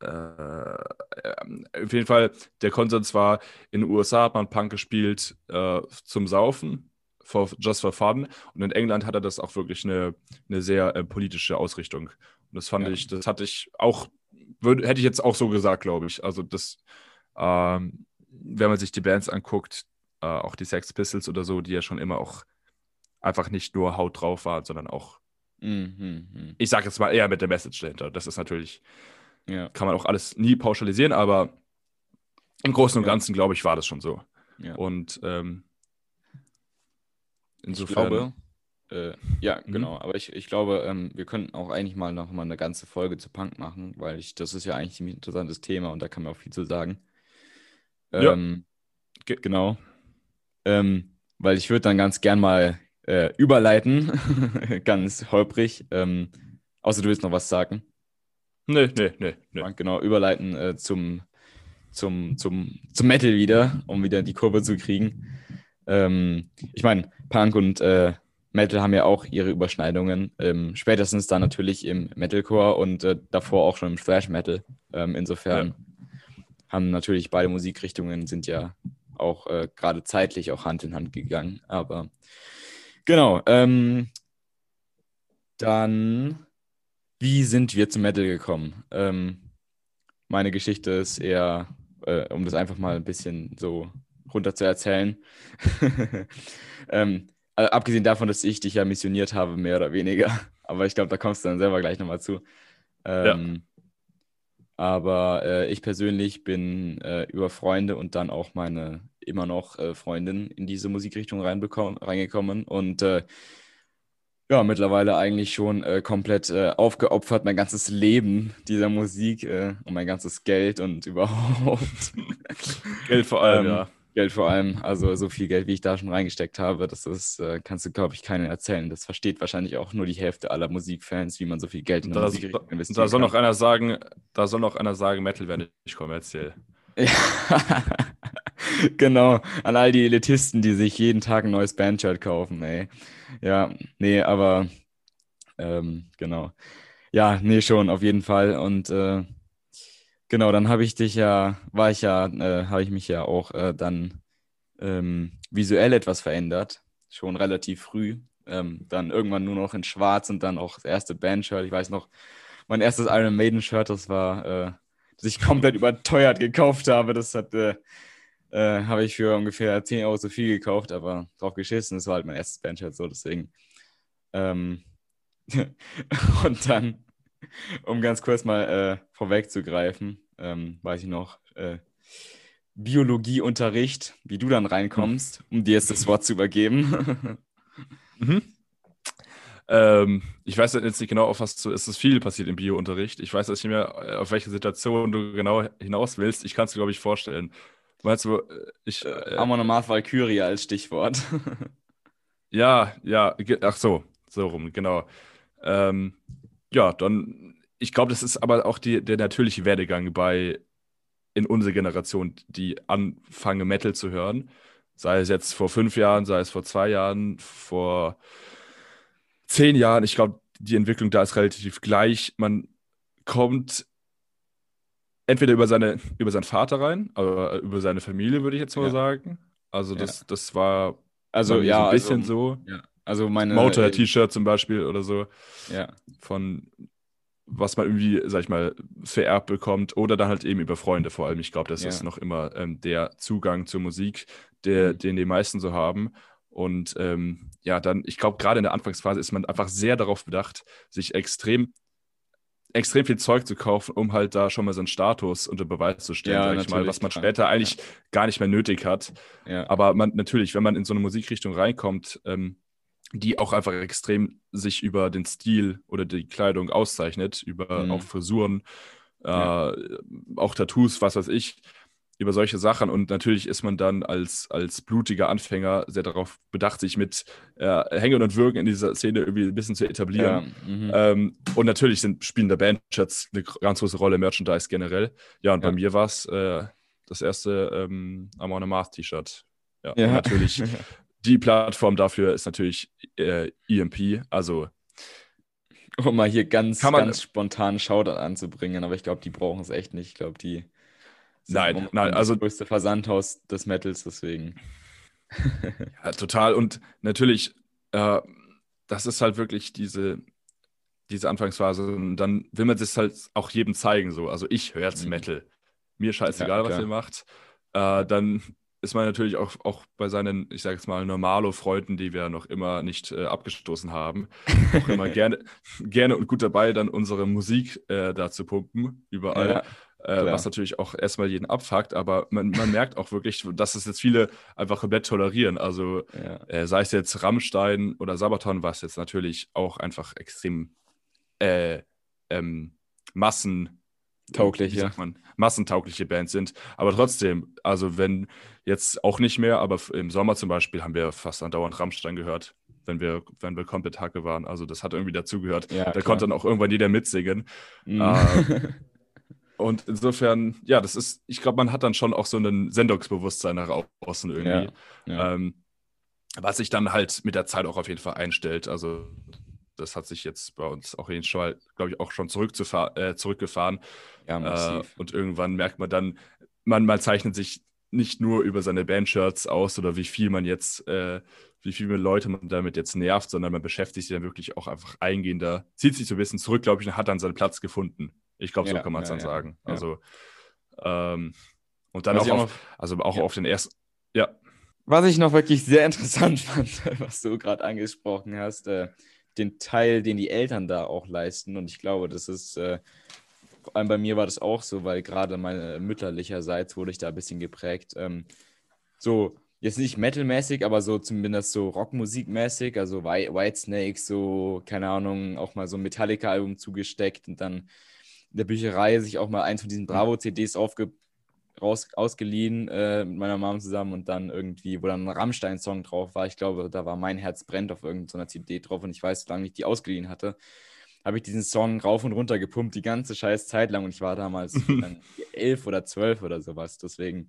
Äh, auf jeden Fall, der Konsens war, in den USA hat man Punk gespielt äh, zum Saufen, for, just for fun. Und in England hat er das auch wirklich eine, eine sehr äh, politische Ausrichtung. Und das fand ja. ich, das hatte ich auch, würd, hätte ich jetzt auch so gesagt, glaube ich. Also das, ähm, wenn man sich die Bands anguckt, äh, auch die Sex Pistols oder so, die ja schon immer auch einfach nicht nur Haut drauf waren, sondern auch Mhm, mhm. Ich sage jetzt mal eher mit der Message dahinter. Das ist natürlich, ja. kann man auch alles nie pauschalisieren, aber im Großen und Ganzen, glaube ich, war das schon so. Ja. Und ähm, insofern. Ich glaube, äh, ja, mhm. genau. Aber ich, ich glaube, ähm, wir könnten auch eigentlich mal noch mal eine ganze Folge zu Punk machen, weil ich, das ist ja eigentlich ein interessantes Thema und da kann man auch viel zu sagen. Ähm, ja. Genau. Ähm, weil ich würde dann ganz gern mal äh, überleiten, ganz holprig. Ähm, außer du willst noch was sagen. Nee, nee, nee. nee. Genau, überleiten äh, zum, zum, zum, zum Metal wieder, um wieder die Kurve zu kriegen. Ähm, ich meine, Punk und äh, Metal haben ja auch ihre Überschneidungen. Ähm, spätestens dann natürlich im Metalcore und äh, davor auch schon im Thrash Metal. Ähm, insofern ja. haben natürlich beide Musikrichtungen sind ja auch äh, gerade zeitlich auch Hand in Hand gegangen. Aber Genau. Ähm, dann, wie sind wir zum Metal gekommen? Ähm, meine Geschichte ist eher, äh, um das einfach mal ein bisschen so runter zu erzählen. ähm, abgesehen davon, dass ich dich ja missioniert habe, mehr oder weniger. Aber ich glaube, da kommst du dann selber gleich nochmal zu. Ähm, ja. Aber äh, ich persönlich bin äh, über Freunde und dann auch meine immer noch äh, Freundin in diese Musikrichtung reingekommen und äh, ja, mittlerweile eigentlich schon äh, komplett äh, aufgeopfert, mein ganzes Leben dieser Musik und mein ganzes Geld und überhaupt. Geld vor allem, ähm, ja. Geld vor allem. Also so viel Geld, wie ich da schon reingesteckt habe, das ist, äh, kannst du, glaube ich, keinen erzählen. Das versteht wahrscheinlich auch nur die Hälfte aller Musikfans, wie man so viel Geld in da, Musik investiert. Da soll noch einer sagen, da soll noch einer sagen, Metal wäre nicht kommerziell. Ja. genau, an all die Elitisten, die sich jeden Tag ein neues Bandshirt kaufen, ey. Ja, nee, aber ähm, genau. Ja, nee, schon, auf jeden Fall. Und äh, genau, dann habe ich dich ja, war ich ja, äh, habe ich mich ja auch äh, dann ähm, visuell etwas verändert, schon relativ früh. Ähm, dann irgendwann nur noch in Schwarz und dann auch das erste Bandshirt. Ich weiß noch, mein erstes Iron Maiden Shirt, das war, äh, das ich komplett überteuert gekauft habe. Das hat, äh, äh, habe ich für ungefähr 10 Euro so viel gekauft, aber drauf geschissen. Das war halt mein erstes Bandshirt so, deswegen. Ähm, und dann, um ganz kurz mal äh, vorwegzugreifen, ähm, weiß ich noch, äh, Biologieunterricht, wie du dann reinkommst, um dir jetzt das Wort zu übergeben. mhm. Ähm, ich weiß jetzt nicht genau, auf was du, es ist viel passiert im Biounterricht. Ich weiß jetzt nicht mehr, äh, auf welche Situation du genau hinaus willst. Ich kann es dir, glaube ich, vorstellen. Meinst du, äh, ich. Äh, Amon Amarth Valkyrie als Stichwort. ja, ja, ach so, so rum, genau. Ähm, ja, dann, ich glaube, das ist aber auch die, der natürliche Werdegang bei in unserer Generation, die anfangen, Metal zu hören. Sei es jetzt vor fünf Jahren, sei es vor zwei Jahren, vor zehn Jahren. Ich glaube, die Entwicklung da ist relativ gleich. Man kommt entweder über, seine, über seinen Vater rein, aber über seine Familie, würde ich jetzt mal ja. sagen. Also, das, ja. das war also, ja, so ein bisschen also, so. Ja. Also meine. Motor-T-Shirt zum Beispiel oder so. Ja. Von was man irgendwie, sag ich mal, vererbt bekommt oder dann halt eben über Freunde vor allem. Ich glaube, das ja. ist noch immer ähm, der Zugang zur Musik, der, mhm. den die meisten so haben. Und ähm, ja, dann, ich glaube, gerade in der Anfangsphase ist man einfach sehr darauf bedacht, sich extrem, extrem viel Zeug zu kaufen, um halt da schon mal seinen Status unter Beweis zu stellen, ja, sag ich mal, was man später eigentlich ja. gar nicht mehr nötig hat. Ja. Aber man natürlich, wenn man in so eine Musikrichtung reinkommt, ähm, die auch einfach extrem sich über den Stil oder die Kleidung auszeichnet, über mhm. auch Frisuren, äh, auch Tattoos, was weiß ich, über solche Sachen. Und natürlich ist man dann als, als blutiger Anfänger sehr darauf bedacht, sich mit äh, Hängen und Wirken in dieser Szene irgendwie ein bisschen zu etablieren. Ja. Mhm. Ähm, und natürlich sind spielen der Bandshirts eine ganz große Rolle, Merchandise generell. Ja, und ja. bei mir war es äh, das erste ähm, Amon Amarth T-Shirt. Ja, ja. natürlich die Plattform dafür ist natürlich äh, EMP, also um mal hier ganz, ganz spontan Shoutout anzubringen, aber ich glaube, die brauchen es echt nicht. Ich glaube, die nein, nein, also das größte Versandhaus des Metals, deswegen. ja, total. Und natürlich, äh, das ist halt wirklich diese, diese Anfangsphase. Und dann will man es halt auch jedem zeigen. So. Also ich höre jetzt mhm. Metal. Mir scheißegal, ja, was ihr macht. Äh, dann ist man natürlich auch, auch bei seinen, ich sage jetzt mal, Normalo-Freunden, die wir noch immer nicht äh, abgestoßen haben, auch immer gerne, gerne und gut dabei, dann unsere Musik äh, da zu pumpen, überall. Ja, äh, was natürlich auch erstmal jeden abfuckt, aber man, man merkt auch wirklich, dass es jetzt viele einfach komplett tolerieren. Also ja. Äh, sei es jetzt Rammstein oder Sabaton, was jetzt natürlich auch einfach extrem äh, ähm, Massen tauglich, ja. man, massentaugliche Bands sind. Aber trotzdem, also wenn jetzt auch nicht mehr, aber im Sommer zum Beispiel haben wir fast andauernd Rammstein gehört, wenn wir, wenn wir komplett Hacke waren. Also das hat irgendwie dazugehört. Ja, da klar. konnte dann auch irgendwann jeder mitsingen. Mhm. Äh, und insofern, ja, das ist, ich glaube, man hat dann schon auch so ein Sendungsbewusstsein nach außen irgendwie. Ja, ja. Ähm, was sich dann halt mit der Zeit auch auf jeden Fall einstellt. Also das hat sich jetzt bei uns auch jeden Fall, glaube ich, auch schon äh, zurückgefahren. Ja, massiv. Äh, und irgendwann merkt man dann, man, man zeichnet sich nicht nur über seine Bandshirts aus oder wie viel man jetzt, äh, wie viele Leute man damit jetzt nervt, sondern man beschäftigt sich dann wirklich auch einfach eingehender, zieht sich so ein bisschen zurück, glaube ich, und hat dann seinen Platz gefunden. Ich glaube, so ja, kann man es ja, dann ja. sagen. Also, ähm, und dann was auch, auf, also auch auf den ersten, ja. Was ich noch wirklich sehr interessant fand, was du gerade angesprochen hast, äh, den Teil, den die Eltern da auch leisten. Und ich glaube, das ist, äh, vor allem bei mir war das auch so, weil gerade meine mütterlicherseits wurde ich da ein bisschen geprägt. Ähm, so, jetzt nicht metalmäßig, aber so zumindest so Rockmusikmäßig, also White Snake, so, keine Ahnung, auch mal so ein Metallica-Album zugesteckt und dann in der Bücherei sich auch mal eins von diesen Bravo-CDs aufge raus, ausgeliehen äh, mit meiner Mom zusammen und dann irgendwie, wo dann ein Rammstein-Song drauf war. Ich glaube, da war Mein Herz brennt auf irgendeiner CD drauf und ich weiß, solange ich die ausgeliehen hatte, habe ich diesen Song rauf und runter gepumpt, die ganze scheiß Zeit lang und ich war damals elf oder zwölf oder sowas. Deswegen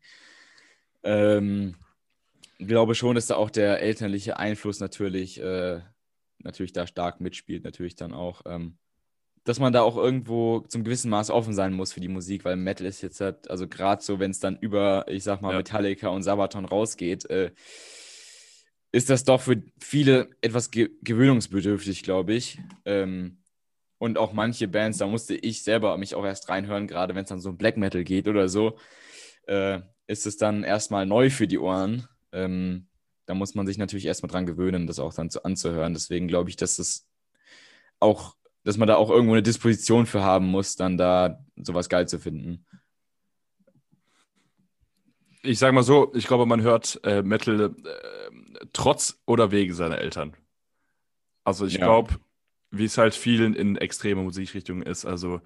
ähm, glaube schon, dass da auch der elterliche Einfluss natürlich, äh, natürlich da stark mitspielt, natürlich dann auch. Ähm, dass man da auch irgendwo zum gewissen Maß offen sein muss für die Musik, weil Metal ist jetzt halt, also gerade so, wenn es dann über, ich sag mal, ja. Metallica und Sabaton rausgeht, äh, ist das doch für viele etwas ge gewöhnungsbedürftig, glaube ich. Ähm, und auch manche Bands, da musste ich selber mich auch erst reinhören, gerade wenn es dann so um Black Metal geht oder so, äh, ist es dann erstmal neu für die Ohren. Ähm, da muss man sich natürlich erstmal dran gewöhnen, das auch dann zu, anzuhören. Deswegen glaube ich, dass es auch dass man da auch irgendwo eine Disposition für haben muss, dann da sowas geil zu finden. Ich sage mal so, ich glaube, man hört äh, Metal äh, trotz oder wegen seiner Eltern. Also ich ja. glaube, wie es halt vielen in extremer Musikrichtungen ist, also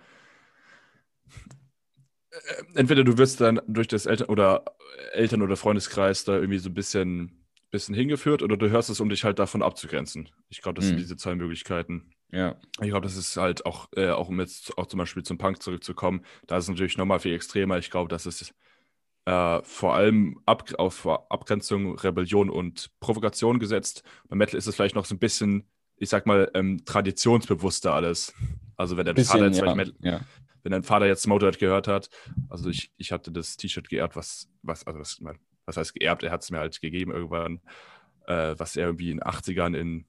äh, entweder du wirst dann durch das Eltern- oder Eltern- oder Freundeskreis da irgendwie so ein bisschen, bisschen hingeführt oder du hörst es, um dich halt davon abzugrenzen. Ich glaube, das mhm. sind diese zwei Möglichkeiten. Ja. Ich glaube, das ist halt auch, äh, auch um jetzt auch zum Beispiel zum Punk zurückzukommen, da ist es natürlich nochmal viel extremer. Ich glaube, das ist äh, vor allem ab, auf Abgrenzung, Rebellion und Provokation gesetzt. Bei Metal ist es vielleicht noch so ein bisschen, ich sag mal, ähm, traditionsbewusster alles. Also wenn dein bisschen, Vater jetzt ja. Metal, ja. wenn dein Vater jetzt Motorhead gehört hat, also ich, ich hatte das T-Shirt geerbt, was, was, also was, was heißt geerbt, er hat es mir halt gegeben irgendwann, äh, was er irgendwie in den 80ern in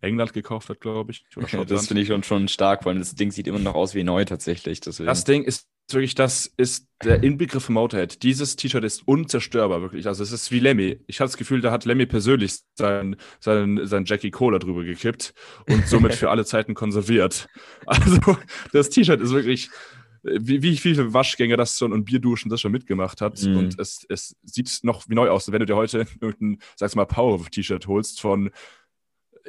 England gekauft hat, glaube ich. das finde ich schon, schon stark, weil das Ding sieht immer noch aus wie neu tatsächlich. Deswegen. Das Ding ist wirklich, das ist der Inbegriff von Motorhead. Dieses T-Shirt ist unzerstörbar, wirklich. Also es ist wie Lemmy. Ich habe das Gefühl, da hat Lemmy persönlich sein, sein, sein Jackie Cola drüber gekippt und somit für alle Zeiten konserviert. Also das T-Shirt ist wirklich, wie, wie viele Waschgänge das schon und Bierduschen das schon mitgemacht hat. Mm. Und es, es sieht noch wie neu aus. Wenn du dir heute irgendein, sag's mal, Power-T-Shirt holst von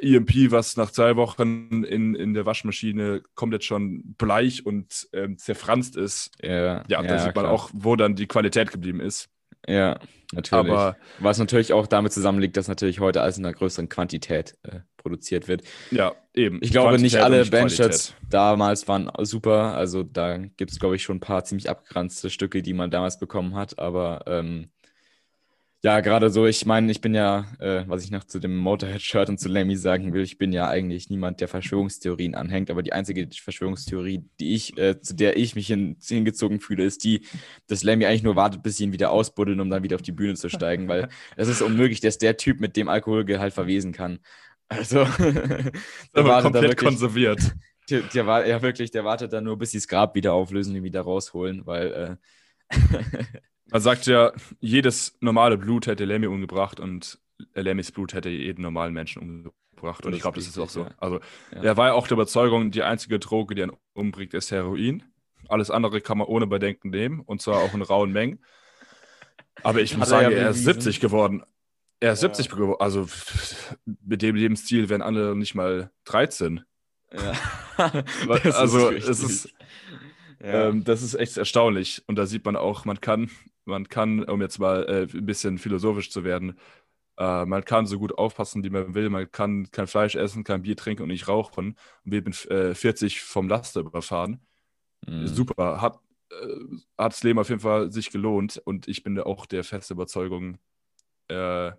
EMP, was nach zwei Wochen in, in der Waschmaschine komplett schon bleich und ähm, zerfranst ist. Ja, ja, da sieht man klar. auch, wo dann die Qualität geblieben ist. Ja, natürlich. Aber was natürlich auch damit zusammenliegt, dass natürlich heute alles in einer größeren Quantität äh, produziert wird. Ja, eben. Ich glaube, Quantität nicht alle Bandshirts damals waren super. Also da gibt es, glaube ich, schon ein paar ziemlich abgeranzte Stücke, die man damals bekommen hat. Aber ähm, ja, gerade so, ich meine, ich bin ja, äh, was ich noch zu dem Motorhead-Shirt und zu Lemmy sagen will, ich bin ja eigentlich niemand, der Verschwörungstheorien anhängt, aber die einzige Verschwörungstheorie, die ich, äh, zu der ich mich hin, hingezogen fühle, ist die, dass Lemmy eigentlich nur wartet, bis sie ihn wieder ausbuddeln, um dann wieder auf die Bühne zu steigen, weil es ist unmöglich, dass der Typ mit dem Alkoholgehalt verwesen kann. Also, der aber komplett wirklich, konserviert. Der, der, war ja wirklich, der wartet dann nur, bis sie das Grab wieder auflösen und ihn wieder rausholen, weil äh, Man sagt ja, jedes normale Blut hätte Lemmy umgebracht und Lemmys Blut hätte jeden normalen Menschen umgebracht. Und ich glaube, das ist auch so. Also, ja. er war ja auch der Überzeugung, die einzige Droge, die einen umbringt, ist Heroin. Alles andere kann man ohne Bedenken nehmen und zwar auch in rauen Mengen. Aber ich muss sagen, er, ja er ist 70 geworden. Er ist ja. 70 geworden. Also mit dem Lebensstil wären andere nicht mal 13. Ja. also ist es ist, ja. ähm, das ist echt erstaunlich. Und da sieht man auch, man kann man kann, um jetzt mal äh, ein bisschen philosophisch zu werden, äh, man kann so gut aufpassen, wie man will. Man kann kein Fleisch essen, kein Bier trinken und nicht rauchen und wird mit äh, 40 vom Laster überfahren. Mhm. Super. Hat, äh, hat das Leben auf jeden Fall sich gelohnt und ich bin auch der feste Überzeugung, äh,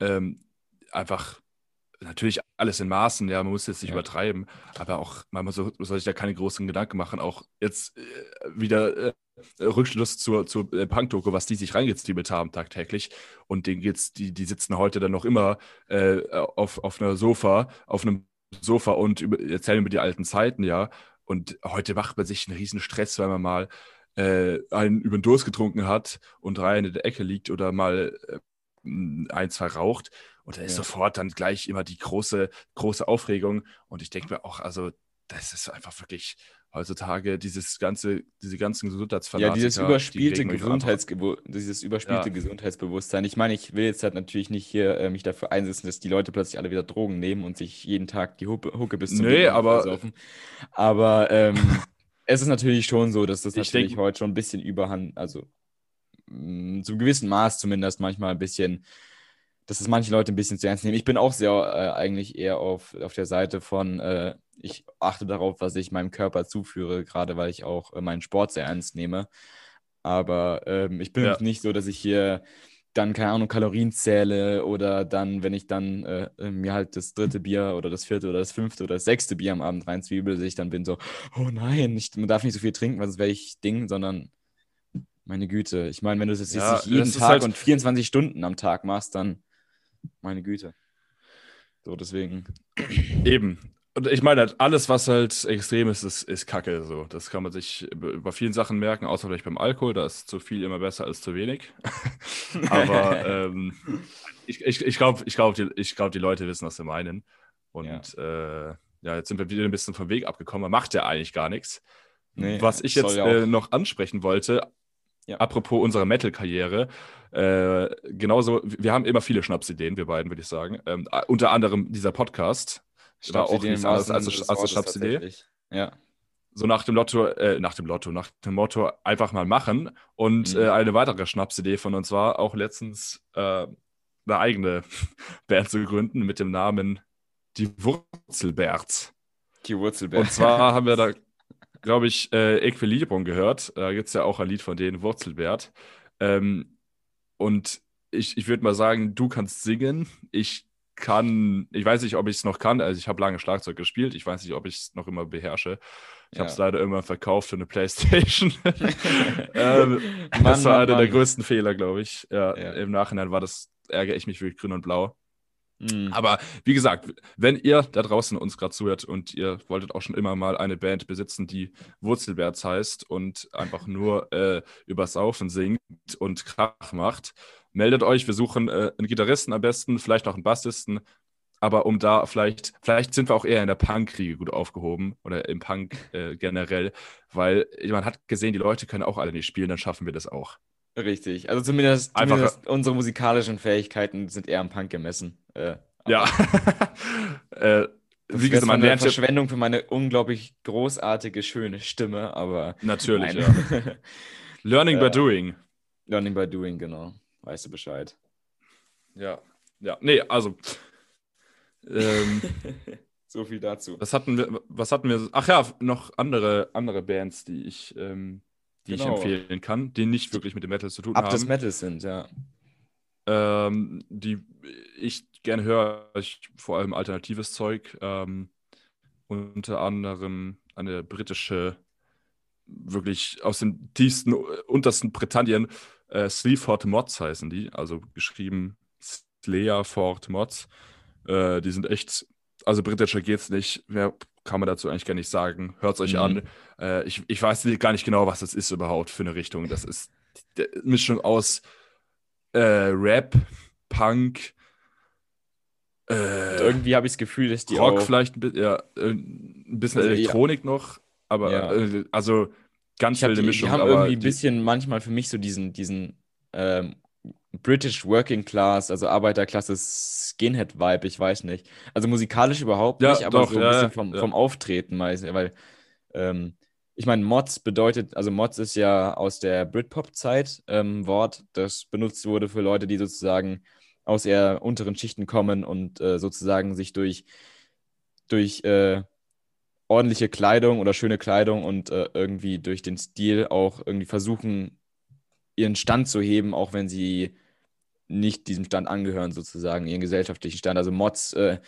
ähm, einfach natürlich alles in Maßen, ja, man muss jetzt nicht ja. übertreiben, aber auch, man soll, soll sich da keine großen Gedanken machen, auch jetzt äh, wieder äh, Rückschluss zur, zur äh, Punk-Doku, was die sich reingezwiebelt haben tagtäglich und denen geht's, die, die sitzen heute dann noch immer äh, auf, auf einer Sofa, auf einem Sofa und über, erzählen über die alten Zeiten, ja, und heute macht man sich einen riesen Stress, weil man mal äh, einen über den Durst getrunken hat und rein in der Ecke liegt oder mal äh, ein, zwei raucht und da ist ja. sofort dann gleich immer die große, große Aufregung. Und ich denke mir auch, also, das ist einfach wirklich heutzutage dieses ganze, diese ganzen Gesundheitsfanatiker. Ja, dieses überspielte, Gesundheitsge dieses überspielte ja. Gesundheitsbewusstsein. Ich meine, ich will jetzt halt natürlich nicht hier äh, mich dafür einsetzen, dass die Leute plötzlich alle wieder Drogen nehmen und sich jeden Tag die Hucke, Hucke bis zum Nee, aber. Saufen. Aber ähm, es ist natürlich schon so, dass das Ich natürlich denk- heute schon ein bisschen überhand, also mh, zum gewissen Maß zumindest manchmal ein bisschen, dass es manche Leute ein bisschen zu ernst nehmen. Ich bin auch sehr äh, eigentlich eher auf, auf der Seite von, äh, ich achte darauf, was ich meinem Körper zuführe, gerade weil ich auch äh, meinen Sport sehr ernst nehme. Aber ähm, ich bin Ja. jetzt nicht so, dass ich hier dann, keine Ahnung, Kalorien zähle oder dann, wenn ich dann äh, äh, mir halt das dritte Bier oder das vierte oder das fünfte oder das sechste Bier am Abend reinzwiebel, dass ich dann bin so, oh nein, ich, man darf nicht so viel trinken, sonst werde ich Ding, sondern meine Güte. Ich meine, wenn du das jetzt Ja, nicht jeden ist Tag halt- und 24 Stunden am Tag machst, dann meine Güte. So, deswegen. Eben. Und ich meine, halt, alles, was halt extrem ist, ist, ist Kacke. So. Das kann man sich bei vielen Sachen merken, außer vielleicht beim Alkohol. Da ist zu viel immer besser als zu wenig. Aber ähm, ich, ich, ich glaube, ich glaub, die, ich glaub, die Leute wissen, was sie meinen. Und ja. Äh, ja, jetzt sind wir wieder ein bisschen vom Weg abgekommen. Man macht ja eigentlich gar nichts. Nee, was ich jetzt ja äh, noch ansprechen wollte, Ja. apropos unserer Metal-Karriere, äh, genauso, wir haben immer viele Schnapsideen, wir beiden, würde ich sagen. Ähm, äh, unter anderem dieser Podcast. War auch nichts anderes als, des als eine Schnapsidee. Ja. So nach dem Lotto, äh, nach dem Lotto, nach dem Motto einfach mal machen. Und Mhm. äh, eine weitere Schnapsidee von uns war auch letztens äh, eine eigene Band zu gründen mit dem Namen Die Wurzelbärts. Die Wurzelbeer. Und zwar haben wir da, glaube ich, äh, Equilibrium gehört. Da gibt es ja auch ein Lied von denen, Wurzelbärt. Ähm, und ich, ich würde mal sagen, du kannst singen. Ich kann, ich weiß nicht, ob ich es noch kann. Also ich habe lange Schlagzeug gespielt. Ich weiß nicht, ob ich es noch immer beherrsche. Ich habe es Ja. leider irgendwann verkauft für eine Playstation. ähm, Mann, das war Mann, einer der Mann. größten Fehler, glaube ich. Ja, Ja. Im Nachhinein war das, ärgere ich mich wirklich grün und blau. Mhm. Aber wie gesagt, wenn ihr da draußen uns gerade zuhört und ihr wolltet auch schon immer mal eine Band besitzen, die Wurzelbärts heißt und einfach nur äh, über Saufen singt und Krach macht, meldet euch. Wir suchen äh, einen Gitarristen am besten, vielleicht auch einen Bassisten. Aber um da vielleicht, vielleicht sind wir auch eher in der Punk-Kriege gut aufgehoben oder im Punk äh, generell, weil man hat gesehen, die Leute können auch alle nicht spielen, dann schaffen wir das auch. Richtig. Also zumindest, Einfach- zumindest unsere musikalischen Fähigkeiten sind eher am Punk gemessen. Äh, Ja. äh, wie gesagt, man lernt Verschwendung für meine unglaublich großartige, schöne Stimme, aber natürlich, nein. ja. Learning by Äh, doing. Learning by doing, genau. Weißt du Bescheid. Ja. Ja, nee, also. Ähm, so viel dazu. was hatten wir, was hatten wir? Ach ja, noch andere, andere Bands, die ich, ähm, die Genau. ich empfehlen kann, die nicht wirklich mit dem Metal zu tun Ab haben. des Metals sind, ja. ähm, die ich gerne höre, ich, vor allem alternatives Zeug. Ähm, unter anderem eine britische, wirklich aus dem tiefsten, untersten Britannien, äh, Sleaford Mods heißen die, also geschrieben Sleaford Mods. Äh, die sind echt, also britischer geht's nicht. Mehr kann man dazu eigentlich gar nicht sagen. Hört's euch Mhm. an. Äh, ich, ich weiß gar nicht genau, was das ist überhaupt für eine Richtung. Das ist die Mischung aus äh, Rap, Punk, Und äh, irgendwie habe ich das Gefühl, dass die Rock auch, vielleicht, ein bi- ja, äh, ein bisschen Also, ja. Elektronik noch, aber Ja. also ganz wilde die, Mischung. die haben irgendwie ein bisschen manchmal für mich so diesen, diesen ähm, British Working Class, also Arbeiterklasse Skinhead-Vibe, ich weiß nicht. Also musikalisch überhaupt Ja, nicht, aber doch, so ein ja, bisschen vom, ja. vom Auftreten meist, weil ähm, ich meine, Mods bedeutet, also Mods ist ja aus der Britpop-Zeit ähm, Wort, das benutzt wurde für Leute, die sozusagen aus eher unteren Schichten kommen und äh, sozusagen sich durch, durch äh, ordentliche Kleidung oder schöne Kleidung und äh, irgendwie durch den Stil auch irgendwie versuchen, ihren Stand zu heben, auch wenn sie nicht diesem Stand angehören, sozusagen, ihren gesellschaftlichen Stand. Also Mods, äh,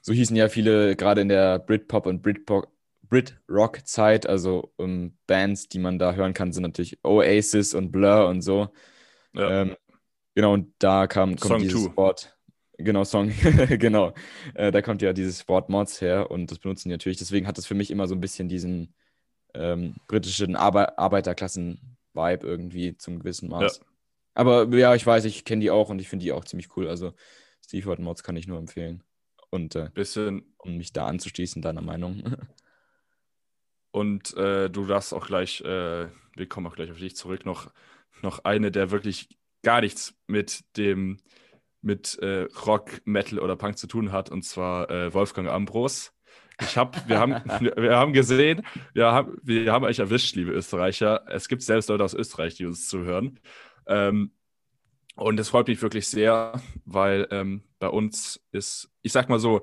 so hießen ja viele gerade in der Britpop und Britpop, Brit-Rock-Zeit, also ähm, Bands, die man da hören kann, sind natürlich Oasis und Blur und so. Ja. Ähm, genau, und da kam, kommt Song dieses two. Wort, genau, Song, genau, äh, da kommt ja dieses Wort Mods her und das benutzen die natürlich. Deswegen hat es für mich immer so ein bisschen diesen ähm, britischen Arbe Arbeiterklassen-Vibe irgendwie zum gewissen Maß. Ja. Aber ja, ich weiß, ich kenne die auch und ich finde die auch ziemlich cool. Also Steve Mods kann ich nur empfehlen. Und äh, bisschen um mich da anzuschließen, deiner Meinung. und äh, du darfst auch gleich, äh, wir kommen auch gleich auf dich zurück, noch, noch eine, der wirklich gar nichts mit dem mit äh, Rock, Metal oder Punk zu tun hat, und zwar äh, Wolfgang Ambros. Ich hab, wir, haben, wir haben gesehen, wir haben, wir haben euch erwischt, liebe Österreicher. Es gibt selbst Leute aus Österreich, die uns zuhören. Ähm, und es freut mich wirklich sehr, weil ähm, bei uns ist, ich sag mal so,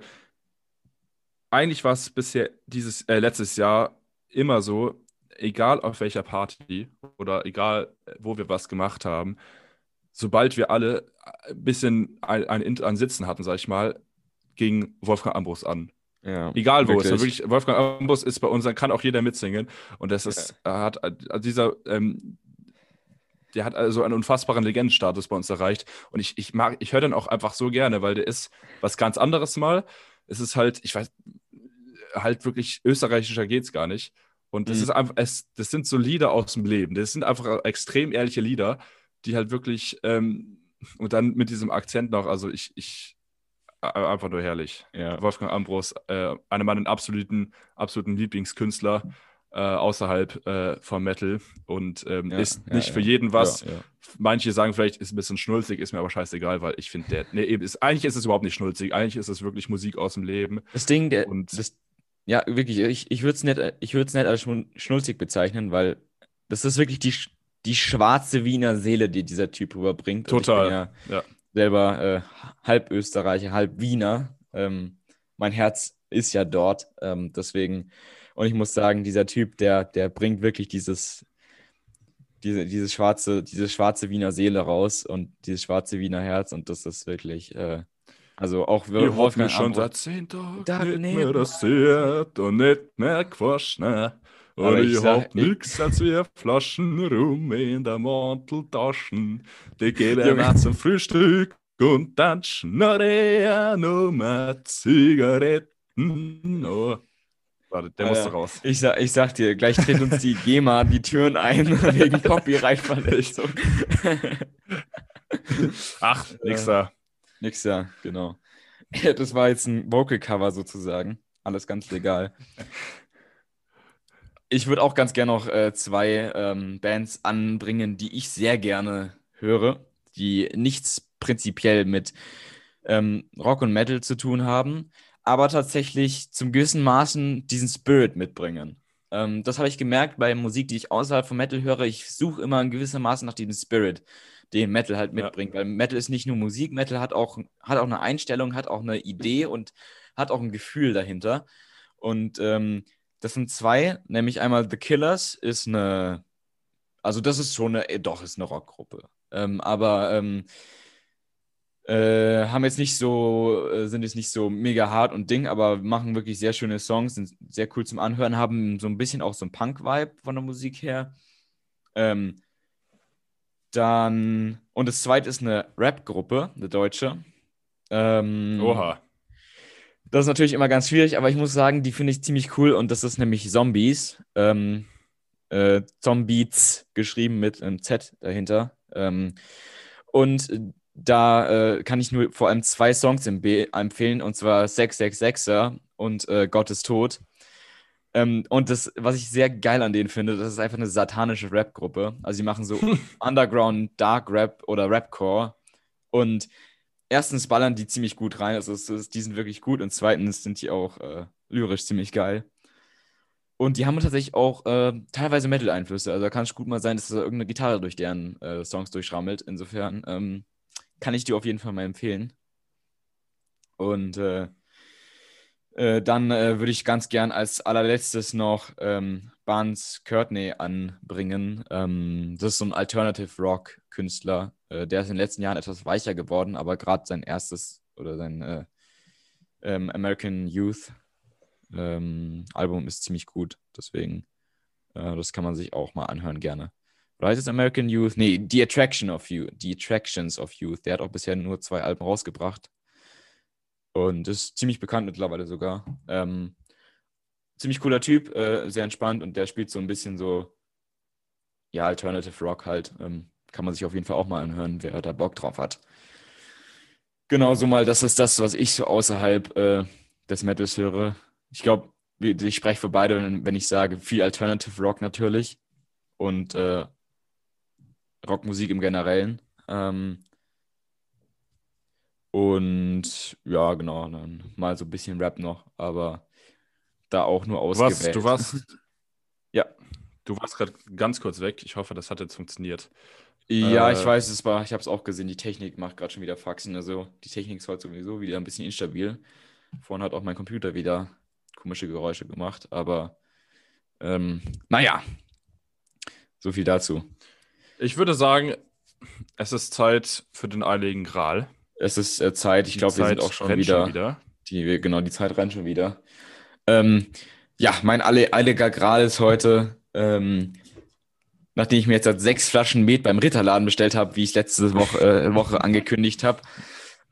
eigentlich war es bisher dieses äh, letztes Jahr immer so, egal auf welcher Party oder egal wo wir was gemacht haben, sobald wir alle ein bisschen ein, ein, ein Sitzen hatten, sag ich mal, ging Wolfgang Ambros an. Ja, Egal wo wirklich. es ist. Wirklich, Wolfgang Ambros ist bei uns, dann kann auch jeder mitsingen. Und das ist, ja. hat also dieser, ähm, der hat also einen unfassbaren Legendenstatus bei uns erreicht. Und ich, ich mag, ich höre den auch einfach so gerne, weil der ist was ganz anderes mal. Es ist halt, ich weiß, halt wirklich österreichischer geht es gar nicht. Und das mhm. ist einfach, es, das sind so Lieder aus dem Leben. Das sind einfach extrem ehrliche Lieder, die halt wirklich, ähm, und dann mit diesem Akzent noch, also ich, ich, einfach nur herrlich. Ja. Wolfgang Ambros, äh, einer meiner absoluten, absoluten Lieblingskünstler äh, außerhalb äh, vom Metal und ähm, ja, ist ja, nicht für jeden was. Manche sagen vielleicht, ist ein bisschen schnulzig, ist mir aber scheißegal, weil ich finde, der, nee, ist, eigentlich ist es überhaupt nicht schnulzig, eigentlich ist es wirklich Musik aus dem Leben. Das Ding, der, und, das, ja, wirklich, ich, ich würde es nicht, nicht als schnulzig bezeichnen, weil das ist wirklich die, die schwarze Wiener Seele, die dieser Typ rüberbringt. Total, ja, ja, Selber äh, halb Österreicher, halb Wiener. Ähm, mein Herz ist ja dort, ähm, deswegen und ich muss sagen, dieser Typ, der, der bringt wirklich dieses, diese, dieses schwarze, diese schwarze Wiener Seele raus und dieses schwarze Wiener Herz und das ist wirklich, äh, also auch wir Wolfgang schon seit zehn Tagen nicht mehr rasiert und nicht mehr gewaschen. Und ich, ich hab nix als wir Flaschen rum in der Manteltaschen. Die geben wir zum Frühstück und dann schnarre ja nur Zigaretten. Oh. Warte, der musste raus. Ich sag, ich sag dir, gleich tritt uns die GEMA die Türen ein wegen Copyright-Verletzung. Ach, nix da. Nix da, genau. Das war jetzt ein Vocal-Cover sozusagen. Alles ganz legal. Ich würde auch ganz gerne noch äh, zwei ähm, Bands anbringen, die ich sehr gerne höre, die nichts prinzipiell mit ähm, Rock und Metal zu tun haben, aber tatsächlich zum gewissen Maßen diesen Spirit mitbringen. Ähm, das habe ich gemerkt bei Musik, die ich außerhalb von Metal höre. Ich suche immer in gewissem Maße nach diesem Spirit, den Metal halt mitbringt. Ja. Weil Metal ist nicht nur Musik, Metal hat auch, hat auch eine Einstellung, hat auch eine Idee und hat auch ein Gefühl dahinter. Und ähm, das sind zwei, nämlich einmal The Killers ist eine, also das ist schon eine, äh, doch, ist eine Rockgruppe. Ähm, aber ähm, äh, haben jetzt nicht so, äh, sind jetzt nicht so mega hart und Ding, aber machen wirklich sehr schöne Songs, sind sehr cool zum Anhören, haben so ein bisschen auch so ein Punk-Vibe von der Musik her. Ähm, dann, und das zweite ist eine Rap-Gruppe, eine deutsche. Ähm, Oha. Das ist natürlich immer ganz schwierig, aber ich muss sagen, die finde ich ziemlich cool und das ist nämlich Zombies. Ähm, äh, Zombies geschrieben mit einem Z dahinter. Ähm, und da äh, kann ich nur vor allem zwei Songs empfehlen, und zwar 666er und äh, Gott ist tot. Ähm, und das, was ich sehr geil an denen finde, das ist einfach eine satanische Rap-Gruppe. Also sie machen so Underground Dark Rap oder Rapcore. Und erstens ballern die ziemlich gut rein, also es, es, die sind wirklich gut. Und zweitens sind die auch äh, lyrisch ziemlich geil. Und die haben tatsächlich auch äh, teilweise Metal-Einflüsse. Also da kann es gut mal sein, dass da irgendeine Gitarre durch deren äh, Songs durchschrammelt. Insofern ähm, kann ich dir auf jeden Fall mal empfehlen. Und äh, äh, dann äh, würde ich ganz gern als allerletztes noch ähm, Barnes Courtney anbringen. Ähm, das ist so ein Alternative Rock Künstler. Äh, der ist in den letzten Jahren etwas weicher geworden, aber gerade sein erstes oder sein äh, ähm, American Youth ähm, Album ist ziemlich gut. Deswegen, äh, das kann man sich auch mal anhören gerne. Oder heißt es American Youth? Nee, The Attraction of Youth. The Attractions of Youth. Der hat auch bisher nur zwei Alben rausgebracht. Und ist ziemlich bekannt mittlerweile sogar. Ähm, ziemlich cooler Typ, äh, sehr entspannt und der spielt so ein bisschen so, ja, Alternative Rock halt. Ähm, kann man sich auf jeden Fall auch mal anhören, wer da Bock drauf hat. Genau, so mal, das ist das, was ich so außerhalb äh, des Metals höre. Ich glaube, ich spreche für beide, wenn ich sage, viel Alternative Rock natürlich und äh, Rockmusik im Generellen. Ähm, und ja, genau, dann mal so ein bisschen Rap noch, aber da auch nur Du warst, ausgewählt. du warst, Ja. du warst gerade ganz kurz weg. Ich hoffe, das hat jetzt funktioniert. Ja, Äh, ich weiß, es war, ich habe es auch gesehen, die Technik macht gerade schon wieder Faxen. Also die Technik ist heute sowieso wieder ein bisschen instabil. Vorhin hat auch mein Computer wieder komische Geräusche gemacht, aber ähm, naja, so viel dazu. Ich würde sagen, es ist Zeit für den Eiligen Gral. Es ist äh, Zeit, ich glaube, wir sind auch schon wieder, wieder. Die, genau, die Zeit rennt schon wieder. Ähm, ja, mein Eiliger Gral ist heute, ähm, nachdem ich mir jetzt sechs Flaschen Met beim Ritterladen bestellt habe, wie ich letzte Woche, äh, Woche angekündigt habe,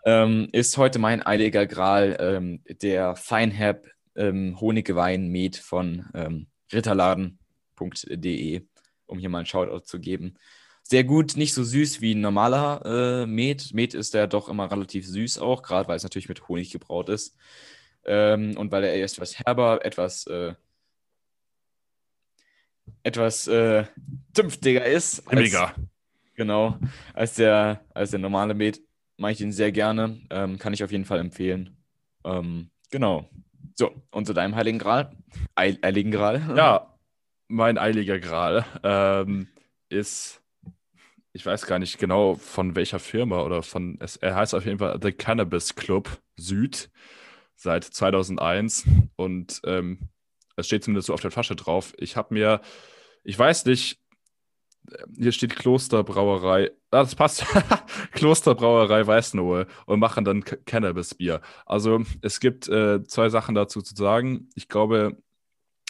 ähm, ist heute mein Eiliger Gral ähm, der Feinherb ähm, Honigwein Met von ähm, ritterladen.de, um hier mal einen Shoutout zu geben. Sehr gut, nicht so süß wie ein normaler äh, Met. Met ist ja doch immer relativ süß auch, gerade weil es natürlich mit Honig gebraut ist. Ähm, und weil er erst etwas herber, etwas, äh, etwas äh, zünftiger ist. als- Mega. Genau, als der, als der normale Met mache ich ihn sehr gerne. Ähm, kann ich auf jeden Fall empfehlen. Ähm, genau. So, und zu deinem Heiligen Gral? Eil, Heiligen Gral? Ja, mein Eiliger Gral ähm, ist, ich weiß gar nicht genau von welcher Firma oder von, es, er heißt auf jeden Fall The Cannabis Club Süd seit 2001 und ähm, es steht zumindest so auf der Flasche drauf. Ich habe mir, ich weiß nicht, äh, hier steht Klosterbrauerei, ah, das passt, Klosterbrauerei Weißnohe und machen dann Ca- Cannabis-Bier. Also es gibt äh, zwei Sachen dazu zu sagen. Ich glaube,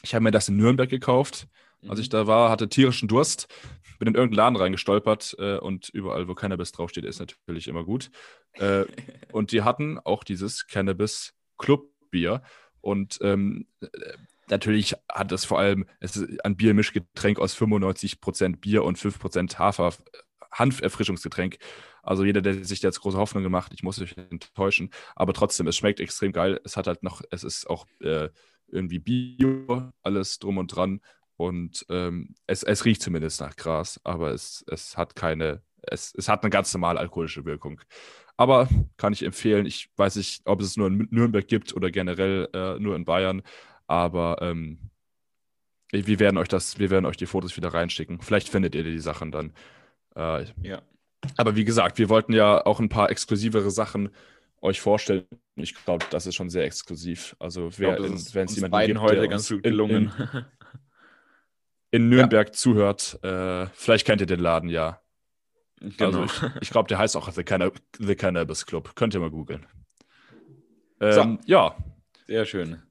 ich habe mir das in Nürnberg gekauft, als ich da war, hatte tierischen Durst, bin in irgendeinen Laden reingestolpert äh, und überall, wo Cannabis draufsteht, ist natürlich immer gut. Äh, und die hatten auch dieses Cannabis Club-Bier und ähm, äh, natürlich hat es vor allem, es ist ein Biermischgetränk aus 95% Bier und 5% Hafer, Hanferfrischungsgetränk. Also jeder, der sich jetzt große Hoffnung gemacht, ich muss euch enttäuschen, aber trotzdem, es schmeckt extrem geil. Es hat halt noch, es ist auch äh, irgendwie Bio, alles drum und dran. Und ähm, es, es riecht zumindest nach Gras, aber es, es hat keine, es, es hat eine ganz normale alkoholische Wirkung. Aber kann ich empfehlen. Ich weiß nicht, ob es es nur in Nürnberg gibt oder generell äh, nur in Bayern. Aber ähm, wir werden euch das, wir werden euch die Fotos wieder reinschicken. Vielleicht findet ihr die Sachen dann. Äh, Ja. aber wie gesagt, wir wollten ja auch ein paar exklusivere Sachen euch vorstellen. Ich glaube, das ist schon sehr exklusiv. Also wer, wenn es jemanden gibt, heute ganz gut gelungen. In, in, Nürnberg zuhört, äh, vielleicht kennt ihr den Laden ja. Also genau. ich, ich glaube, der heißt auch The, Canna The Cannabis Club. Könnt ihr mal googeln. So. Ähm, Ja, Sehr schön.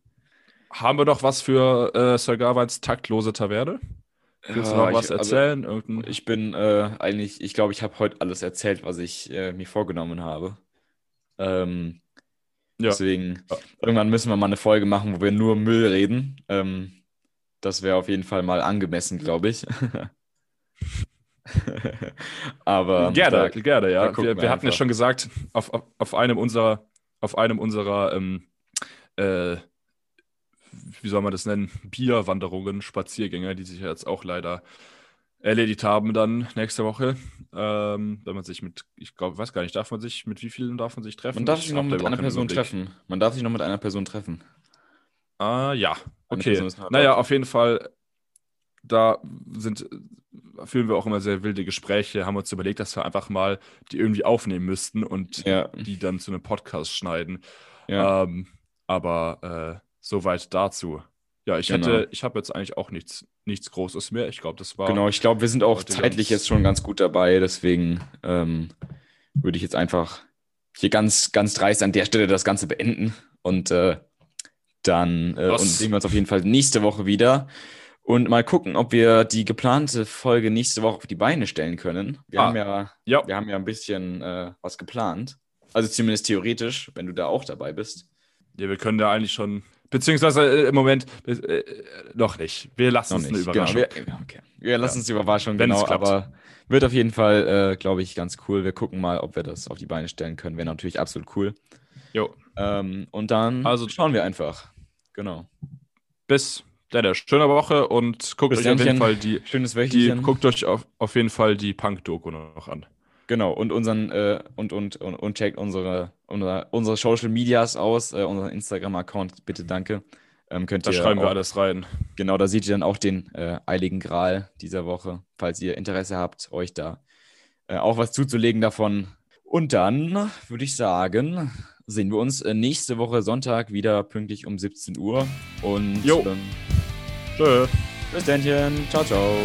Haben wir noch was für äh, Sir Garweins taktlose Taverne? Willst du noch was also- erzählen? Irgendein, Ich bin äh, eigentlich, ich glaube, ich habe heute alles erzählt, was ich äh, mir vorgenommen habe. Ähm, Ja. Deswegen, Ja. irgendwann müssen wir mal eine Folge machen, wo wir nur Müll reden. Ähm, das wäre auf jeden Fall mal angemessen, glaube ich. Aber gerne, da- gerne, ja. Wir, wir wir hatten ja schon gesagt, auf, auf, auf einem unserer, auf einem unserer, ähm, äh, wie soll man das nennen, Bierwanderungen, Spaziergänge, die sich jetzt auch leider erledigt haben dann nächste Woche. Ähm, wenn man sich mit, ich glaube, weiß gar nicht, darf man sich, mit wie vielen darf man sich treffen? man darf Ich sich noch mit einer Person Überblick. treffen. Man darf sich noch mit einer Person treffen. Ah, ja, okay. Naja, auf jeden Fall, da sind, führen wir auch immer sehr wilde Gespräche, haben uns überlegt, dass wir einfach mal die irgendwie aufnehmen müssten und Ja, die dann zu einem Podcast schneiden. ja. Ähm, aber äh, soweit dazu. Ja, ich Genau. hätte, ich habe jetzt eigentlich auch nichts, nichts Großes mehr. Ich glaube, das war. Genau, ich glaube, wir sind auch zeitlich jetzt schon ganz gut dabei. Deswegen ähm, würde ich jetzt einfach hier ganz, ganz dreist an der Stelle das Ganze beenden. Und äh, dann äh, und sehen wir uns auf jeden Fall nächste Woche wieder. Und mal gucken, ob wir die geplante Folge nächste Woche auf die Beine stellen können. Wir Ah. haben ja, Ja, wir haben ja ein bisschen äh, was geplant. Also zumindest theoretisch, wenn du da auch dabei bist. ja, wir können da eigentlich schon. Beziehungsweise äh, im Moment äh, äh, noch nicht. Wir lassen Noch es eine nicht. Überraschung. Genau, wir, okay. wir lassen Ja. uns die Überraschung, genau, klappt. aber wird auf jeden Fall, äh, glaube ich, ganz cool. Wir gucken mal, ob wir das auf die Beine stellen können. Wäre natürlich absolut cool. Jo. Ähm, und dann Also- schauen wir einfach. Genau. Bis dann, schöne Woche und guckt Bis euch auf jeden. Fall die, Schönes die guckt euch auf, auf jeden Fall die Punk-Doku noch an. Genau. Und unseren äh, und, und, und, und checkt unsere, unsere, unsere Social Medias aus, äh, unseren Instagram-Account, bitte danke. Ähm, könnt Da ihr schreiben wir auch- alles rein. Genau, da seht ihr dann auch den äh, Eiligen Gral dieser Woche, falls ihr Interesse habt, euch da äh, auch was zuzulegen davon. Und dann würde ich sagen, sehen wir uns äh, nächste Woche Sonntag wieder pünktlich um 17 Uhr. Und Jo. ähm, Tschö. bis dann. Ciao, ciao.